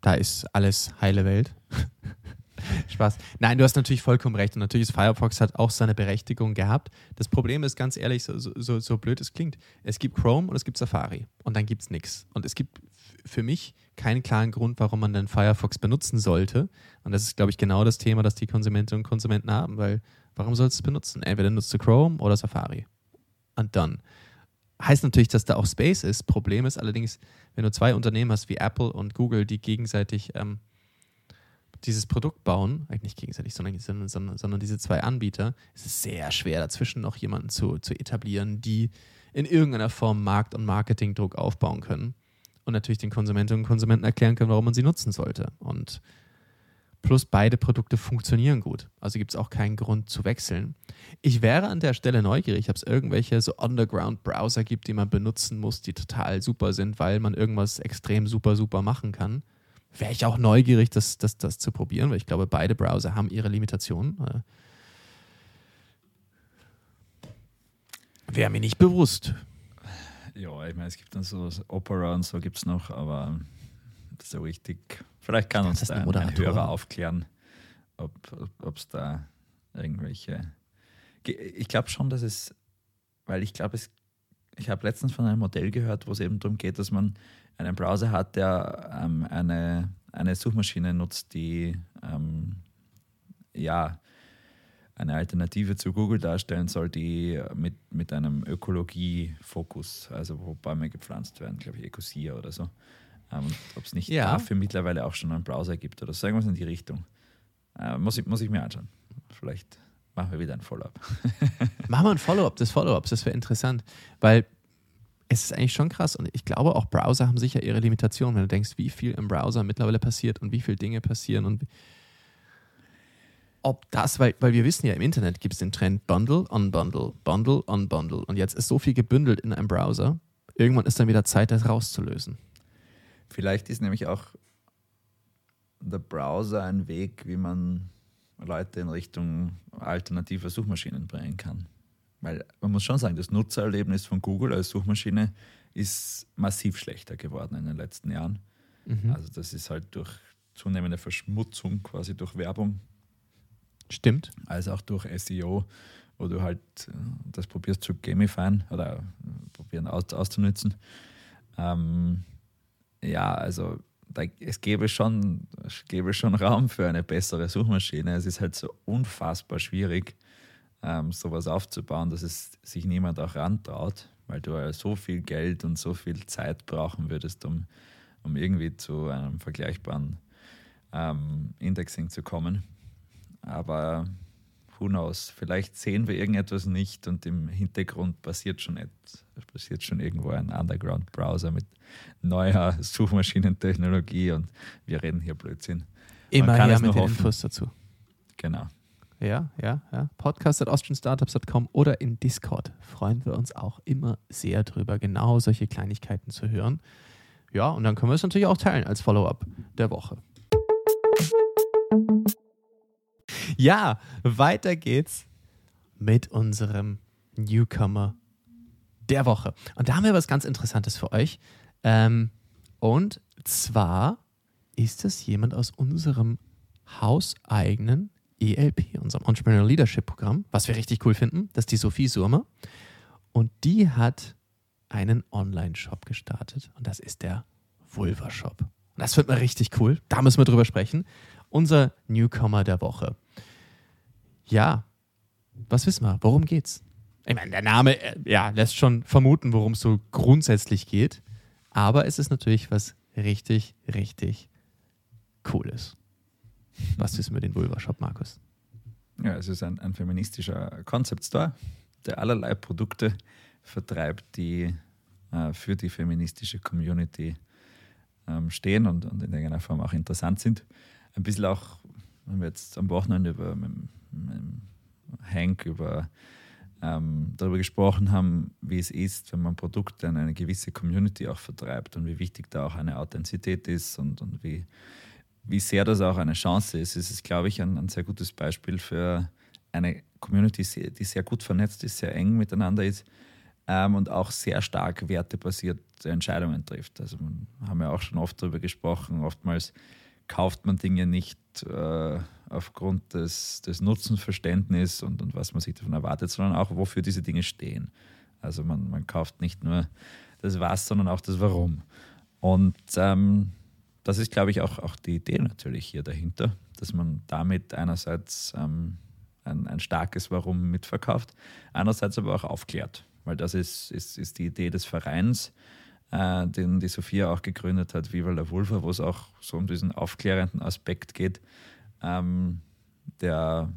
S1: Da ist alles heile Welt. Spaß. Nein, du hast natürlich vollkommen recht. Und natürlich ist Firefox hat auch seine Berechtigung gehabt. Das Problem ist ganz ehrlich, so, so, so blöd es klingt, es gibt Chrome und es gibt Safari. Und dann gibt es nichts. Und es gibt für mich keinen klaren Grund, warum man dann Firefox benutzen sollte. Und das ist, glaube ich, genau das Thema, das die Konsumentinnen und Konsumenten haben, weil warum sollst du es benutzen? Entweder nutzt du Chrome oder Safari. Und dann. Heißt natürlich, dass da auch Space ist. Problem ist allerdings, wenn du zwei Unternehmen hast wie Apple und Google, die gegenseitig ähm, dieses Produkt bauen, eigentlich nicht gegenseitig, sondern, sondern, sondern diese zwei Anbieter, ist es sehr schwer, dazwischen noch jemanden zu, zu etablieren, die in irgendeiner Form Markt- und Marketingdruck aufbauen können und natürlich den Konsumentinnen und Konsumenten erklären können, warum man sie nutzen sollte. Und plus beide Produkte funktionieren gut. Also gibt es auch keinen Grund zu wechseln. Ich wäre an der Stelle neugierig, ob es irgendwelche so Underground-Browser gibt, die man benutzen muss, die total super sind, weil man irgendwas extrem super, super machen kann wäre ich auch neugierig, das, das, das zu probieren, weil ich glaube, beide Browser haben ihre Limitationen. Äh, wäre mir nicht bewusst.
S2: Ja, ich meine, es gibt dann so Opera und so gibt es noch, aber so richtig, vielleicht kann uns da ein, ein Hörer aufklären, ob es da irgendwelche. Ich glaube schon, dass es, weil ich glaube, es, ich habe letztens von einem Modell gehört, wo es eben darum geht, dass man einen Browser hat, der ähm, eine, eine Suchmaschine nutzt, die ähm, ja eine Alternative zu Google darstellen soll, die mit, mit einem Ökologie-Fokus, also wo Bäume gepflanzt werden, glaube ich, Ecosia oder so. Ähm, Ob es nicht ja. dafür mittlerweile auch schon einen Browser gibt oder so irgendwas in die Richtung. Äh, muss, ich, muss ich mir anschauen. Vielleicht machen wir wieder ein Follow-up.
S1: machen wir ein Follow-up des Follow-ups, das wäre interessant, weil es ist eigentlich schon krass und ich glaube auch Browser haben sicher ihre Limitationen, wenn du denkst, wie viel im Browser mittlerweile passiert und wie viele Dinge passieren und ob das, weil, weil wir wissen ja, im Internet gibt es den Trend Bundle, Unbundle, Bundle, Unbundle und jetzt ist so viel gebündelt in einem Browser, irgendwann ist dann wieder Zeit, das rauszulösen.
S2: Vielleicht ist nämlich auch der Browser ein Weg, wie man Leute in Richtung alternativer Suchmaschinen bringen kann. Weil man muss schon sagen, das Nutzererlebnis von Google als Suchmaschine ist massiv schlechter geworden in den letzten Jahren. Mhm. Also das ist halt durch zunehmende Verschmutzung quasi durch Werbung.
S1: Stimmt.
S2: Als auch durch SEO, wo du halt äh, das probierst zu gamifieren oder äh, probieren aus, auszunutzen. Ähm, ja, also da, es gäbe schon, es gäbe schon Raum für eine bessere Suchmaschine. Es ist halt so unfassbar schwierig, ähm, sowas aufzubauen, dass es sich niemand auch rantraut, weil du ja so viel Geld und so viel Zeit brauchen würdest, um, um irgendwie zu einem vergleichbaren ähm, Indexing zu kommen. Aber who knows, vielleicht sehen wir irgendetwas nicht und im Hintergrund passiert schon, etwas, passiert schon irgendwo ein Underground-Browser mit neuer Suchmaschinentechnologie und wir reden hier Blödsinn.
S1: Immer her mit den Infos dazu.
S2: Genau.
S1: Ja, ja, ja. Podcast at austrianstartups.com oder in Discord. Freuen wir uns auch immer sehr drüber, genau solche Kleinigkeiten zu hören. Ja, und dann können wir es natürlich auch teilen als Follow-up der Woche. Ja, weiter geht's mit unserem Newcomer der Woche. Und da haben wir was ganz Interessantes für euch. Ähm, und zwar ist es jemand aus unserem hauseigenen ELP, unserem Entrepreneurial Leadership Programm, was wir richtig cool finden. Das ist die Sophie Surmer. Und die hat einen Online-Shop gestartet. Und das ist der Vulva Shop. Und das wird mal richtig cool. Da müssen wir drüber sprechen. Unser Newcomer der Woche. Ja, was wissen wir? Worum geht's? Ich meine, der Name äh, ja, lässt schon vermuten, worum es so grundsätzlich geht. Aber es ist natürlich was richtig, richtig Cooles. Was ist mit dem Vulva-Shop, Markus?
S2: Ja, es ist ein, ein feministischer Concept Store, der allerlei Produkte vertreibt, die äh, für die feministische Community ähm, stehen und, und, in irgendeiner Form auch interessant sind. Ein bisschen auch, wenn wir jetzt am Wochenende über Hank über ähm, darüber gesprochen haben, wie es ist, wenn man Produkte an eine gewisse Community auch vertreibt und wie wichtig da auch eine Authentizität ist und, und wie, wie sehr das auch eine Chance ist. Es ist, glaube ich, ein, ein sehr gutes Beispiel für eine Community, die sehr gut vernetzt ist, sehr eng miteinander ist ähm, und auch sehr stark wertebasierte Entscheidungen trifft. Also wir haben ja auch schon oft darüber gesprochen, oftmals kauft man Dinge nicht äh, aufgrund des, des Nutzenverständnisses und, und was man sich davon erwartet, sondern auch, wofür diese Dinge stehen. Also man, man kauft nicht nur das Was, sondern auch das Warum. Und ähm, das ist, glaube ich, auch, auch die Idee natürlich hier dahinter, dass man damit einerseits ähm, ein, ein starkes Warum mitverkauft, andererseits aber auch aufklärt, weil das ist, ist, ist die Idee des Vereins, äh, den die Sophia auch gegründet hat, Viva la Vulva, wo es auch so um diesen aufklärenden Aspekt geht, ähm, der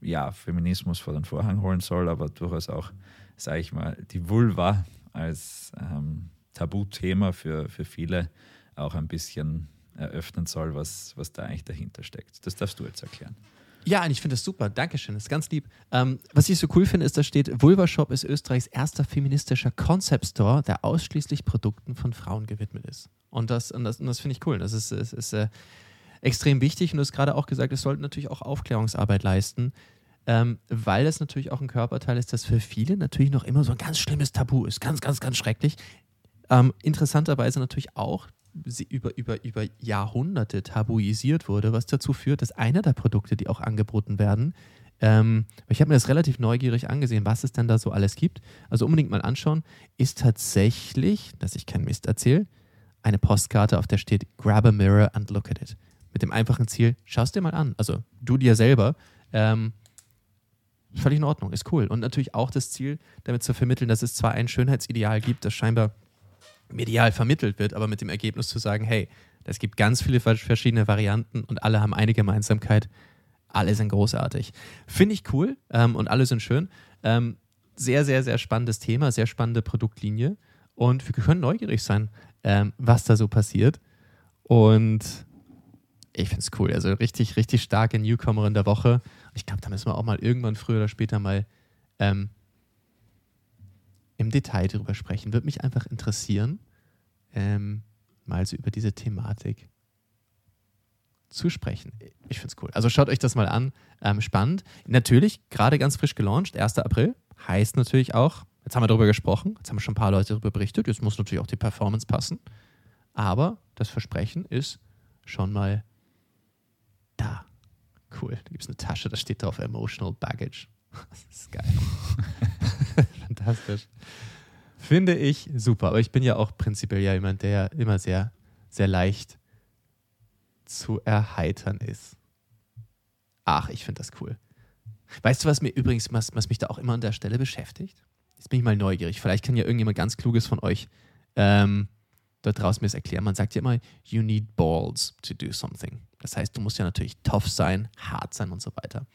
S2: ja, Feminismus vor den Vorhang holen soll, aber durchaus auch, sage ich mal, die Vulva als ähm, Tabuthema für, für viele auch ein bisschen eröffnen soll, was, was da eigentlich dahinter steckt. Das darfst du jetzt erklären.
S1: Ja, und ich finde das super. Dankeschön. Das ist ganz lieb. Ähm, was ich so cool finde, ist, da steht, Vulva Shop ist Österreichs erster feministischer Concept Store, der ausschließlich Produkten von Frauen gewidmet ist. Und das, und das, und das finde ich cool. Das ist, ist, ist äh, extrem wichtig. Und du hast gerade auch gesagt, es sollte natürlich auch Aufklärungsarbeit leisten, ähm, weil das natürlich auch ein Körperteil ist, das für viele natürlich noch immer so ein ganz schlimmes Tabu ist. Ganz, ganz, ganz schrecklich. Ähm, interessanterweise natürlich auch über, über, über Jahrhunderte tabuisiert wurde, was dazu führt, dass einer der Produkte, die auch angeboten werden, ähm, ich habe mir das relativ neugierig angesehen, was es denn da so alles gibt. Also unbedingt mal anschauen, ist tatsächlich, dass ich keinen Mist erzähle, eine Postkarte, auf der steht Grab a mirror and look at it. Mit dem einfachen Ziel, schau es dir mal an. Also du dir selber. Ähm, völlig in Ordnung, ist cool. Und natürlich auch das Ziel, damit zu vermitteln, dass es zwar ein Schönheitsideal gibt, das scheinbar medial vermittelt wird, aber mit dem Ergebnis zu sagen, hey, es gibt ganz viele verschiedene Varianten und alle haben eine Gemeinsamkeit. Alle sind großartig. Finde ich cool ähm, und alle sind schön. Ähm, sehr, sehr, sehr spannendes Thema, sehr spannende Produktlinie. Und wir können neugierig sein, ähm, was da so passiert. Und ich finde es cool. Also richtig, richtig starke Newcomerin der Woche. Ich glaube, da müssen wir auch mal irgendwann früher oder später mal ähm, im Detail drüber sprechen. Würde mich einfach interessieren, ähm, mal so über diese Thematik zu sprechen. Ich finde es cool. Also schaut euch das mal an. Ähm, spannend. Natürlich, gerade ganz frisch gelauncht, 1. April. Heißt natürlich auch, jetzt haben wir darüber gesprochen, jetzt haben schon ein paar Leute darüber berichtet, jetzt muss natürlich auch die Performance passen. Aber das Versprechen ist schon mal da. Cool. Da gibt es eine Tasche, da steht drauf Emotional Baggage. Das ist geil. Fantastisch. Finde ich super. Aber ich bin ja auch prinzipiell ja jemand, der immer sehr, sehr leicht zu erheitern ist. Ach, ich finde das cool. Weißt du, was mir übrigens, was, was mich da auch immer an der Stelle beschäftigt? Jetzt bin ich mal neugierig. Vielleicht kann ja irgendjemand ganz Kluges von euch ähm, dort draußen mir das erklären. Man sagt ja immer, you need balls to do something. Das heißt, du musst ja natürlich tough sein, hart sein und so weiter.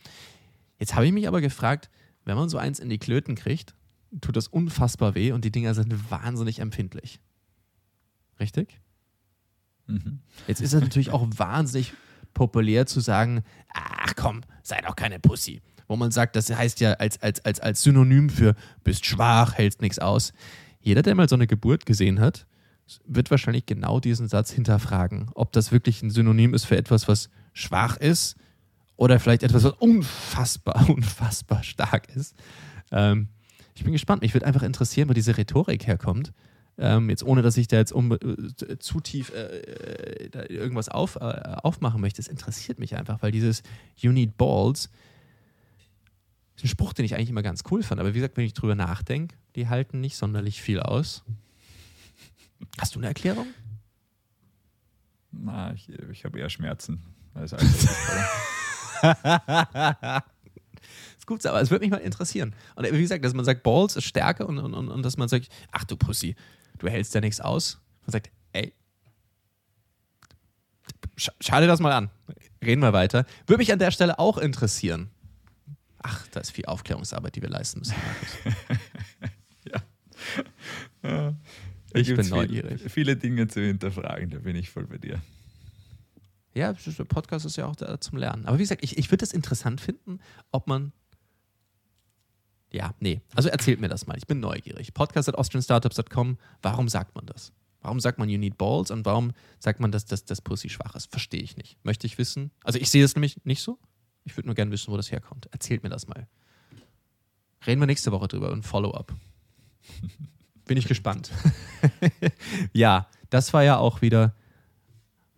S1: Jetzt habe ich mich aber gefragt, wenn man so eins in die Klöten kriegt, tut das unfassbar weh und die Dinger sind wahnsinnig empfindlich. Richtig? Mhm. Jetzt ist es natürlich auch wahnsinnig populär zu sagen, ach komm, sei doch keine Pussy. Wo man sagt, das heißt ja als, als, als, als Synonym für bist schwach, hältst nichts aus. Jeder, der mal so eine Geburt gesehen hat, wird wahrscheinlich genau diesen Satz hinterfragen, ob das wirklich ein Synonym ist für etwas, was schwach ist oder vielleicht etwas, was unfassbar, unfassbar stark ist. Ähm, ich bin gespannt. Mich würde einfach interessieren, wo diese Rhetorik herkommt. Ähm, jetzt ohne, dass ich da jetzt um, äh, zu tief äh, da irgendwas auf, äh, aufmachen möchte. Es interessiert mich einfach, weil dieses You need balls ist ein Spruch, den ich eigentlich immer ganz cool fand. Aber wie gesagt, wenn ich drüber nachdenke, die halten nicht sonderlich viel aus. Hast du eine Erklärung?
S2: Na, ich, ich habe eher Schmerzen. Als
S1: ist gut, aber es würde mich mal interessieren. Und wie gesagt, dass man sagt, Balls ist Stärke und, und, und dass man sagt, ach du Pussy, du hältst ja nichts aus. Man sagt, ey, schade das mal an. Reden wir weiter. Würde mich an der Stelle auch interessieren. Ach, da ist viel Aufklärungsarbeit, die wir leisten müssen,
S2: ja.
S1: Ich bin neugierig.
S2: Viele, viele Dinge zu hinterfragen, da bin ich voll bei dir.
S1: Ja, der Podcast ist ja auch da zum Lernen. Aber wie gesagt, ich, ich würde es interessant finden, ob man. Ja, nee. Also erzählt mir das mal. Ich bin neugierig. Podcast at austrianstartups.com. Warum sagt man das? Warum sagt man you need balls und warum sagt man, dass das, das Pussy schwach ist? Verstehe ich nicht. Möchte ich wissen. Also ich sehe es nämlich nicht so. Ich würde nur gerne wissen, wo das herkommt. Erzählt mir das mal. Reden wir nächste Woche drüber und Follow-up. Bin ich gespannt. ja, das war ja auch wieder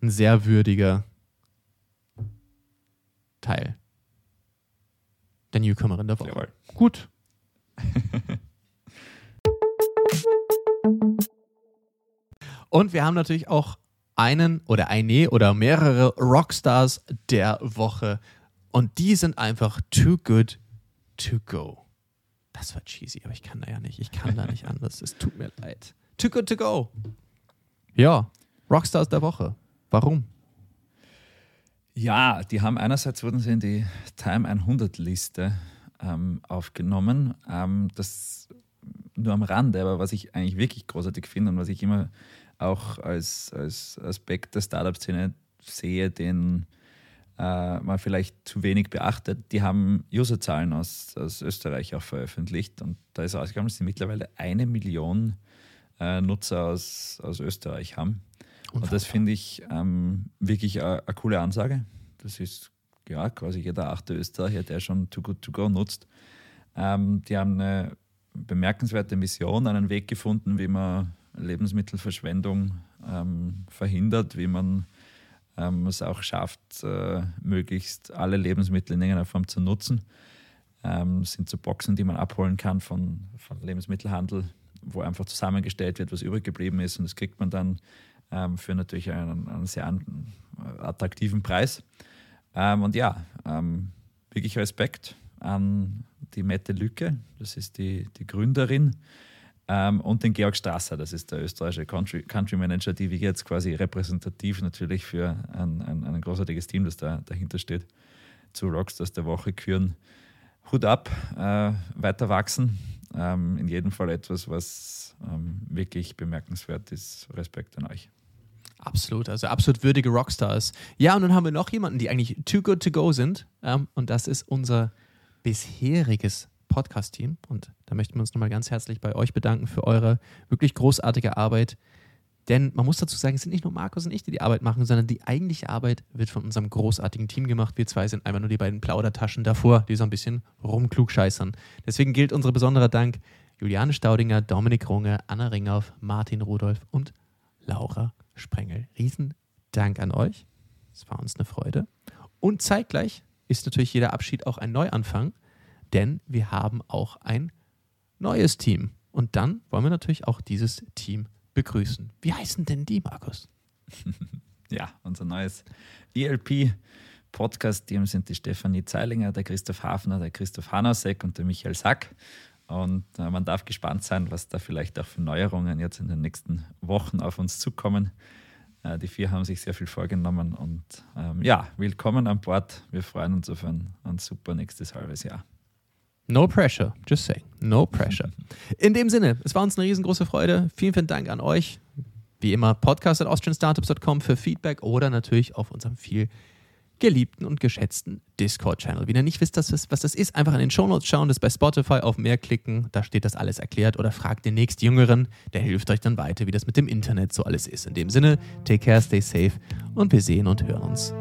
S1: ein sehr würdiger Teil der Newcomerin der Woche.
S2: Jawohl.
S1: Gut. Und wir haben natürlich auch einen oder eine oder mehrere Rockstars der Woche. Und die sind einfach too good to go. Das war cheesy, aber ich kann da ja nicht. Ich kann da nicht anders. Es tut mir leid. Too good to go. Ja, Rockstars der Woche. Warum?
S2: Ja, die haben einerseits wurden sie in die Time 100 Liste ähm, aufgenommen. Ähm, das nur am Rande, aber was ich eigentlich wirklich großartig finde und was ich immer auch als, als Aspekt der Startup-Szene sehe, den äh, man vielleicht zu wenig beachtet, die haben Userzahlen aus, aus Österreich auch veröffentlicht und da ist rausgekommen, dass sie mittlerweile eine Million äh, Nutzer aus, aus Österreich haben. Und das finde ich ähm, wirklich eine coole Ansage. Das ist ja quasi jeder achte Österreicher, der schon Too Good To Go nutzt. Ähm, die haben eine bemerkenswerte Mission, einen Weg gefunden, wie man Lebensmittelverschwendung ähm, verhindert, wie man ähm, es auch schafft, äh, möglichst alle Lebensmittel in irgendeiner Form zu nutzen. Ähm, sind so Boxen, die man abholen kann von, von Lebensmittelhandel, wo einfach zusammengestellt wird, was übrig geblieben ist. Und das kriegt man dann ähm, für natürlich einen, einen sehr an, attraktiven Preis. Ähm, und ja, ähm, wirklich Respekt an die Mette Lücke, das ist die, die Gründerin, ähm, und den Georg Strasser, das ist der österreichische Country, Country Manager, die wir jetzt quasi repräsentativ natürlich für ein, ein, ein großartiges Team, das da dahinter steht, zu Rockstars der Woche küren. Hut ab, äh, weiter wachsen. Ähm, in jedem Fall etwas, was ähm, wirklich bemerkenswert ist. Respekt an euch.
S1: Absolut, also absolut würdige Rockstars. Ja, und dann haben wir noch jemanden, die eigentlich too good to go sind. Ähm, und das ist unser bisheriges Podcast-Team. Und da möchten wir uns nochmal ganz herzlich bei euch bedanken für eure wirklich großartige Arbeit. Denn man muss dazu sagen, es sind nicht nur Markus und ich, die die Arbeit machen, sondern die eigentliche Arbeit wird von unserem großartigen Team gemacht. Wir zwei sind einfach nur die beiden Plaudertaschen davor, die so ein bisschen rumklugscheißern. Deswegen gilt unser besonderer Dank Juliane Staudinger, Dominik Runge, Anna Ringhoff, Martin Rudolf und Laura Sprengel. Riesen Dank an euch. Es war uns eine Freude. Und zeitgleich ist natürlich jeder Abschied auch ein Neuanfang, denn wir haben auch ein neues Team. Und dann wollen wir natürlich auch dieses Team begrüßen. Wie heißen denn die, Markus?
S2: ja, unser neues ELP-Podcast-Team sind die Stefanie Zeilinger, der Christoph Hafner, der Christoph Hanasek und der Michael Sack. Und äh, man darf gespannt sein, was da vielleicht auch für Neuerungen jetzt in den nächsten Wochen auf uns zukommen. Äh, die vier haben sich sehr viel vorgenommen und ähm, ja, willkommen an Bord. Wir freuen uns auf ein, ein super nächstes halbes Jahr.
S1: No pressure, just saying. No pressure. In dem Sinne, es war uns eine riesengroße Freude. Vielen, vielen Dank an euch. Wie immer, podcast at austrianstartups.com für Feedback oder natürlich auf unserem viel geliebten und geschätzten Discord-Channel. Wenn ihr nicht wisst, was das ist, einfach in den Shownotes schauen, das bei Spotify auf mehr klicken, da steht das alles erklärt oder fragt den nächstjüngeren, der hilft euch dann weiter, wie das mit dem Internet so alles ist. In dem Sinne, take care, stay safe und wir sehen und hören uns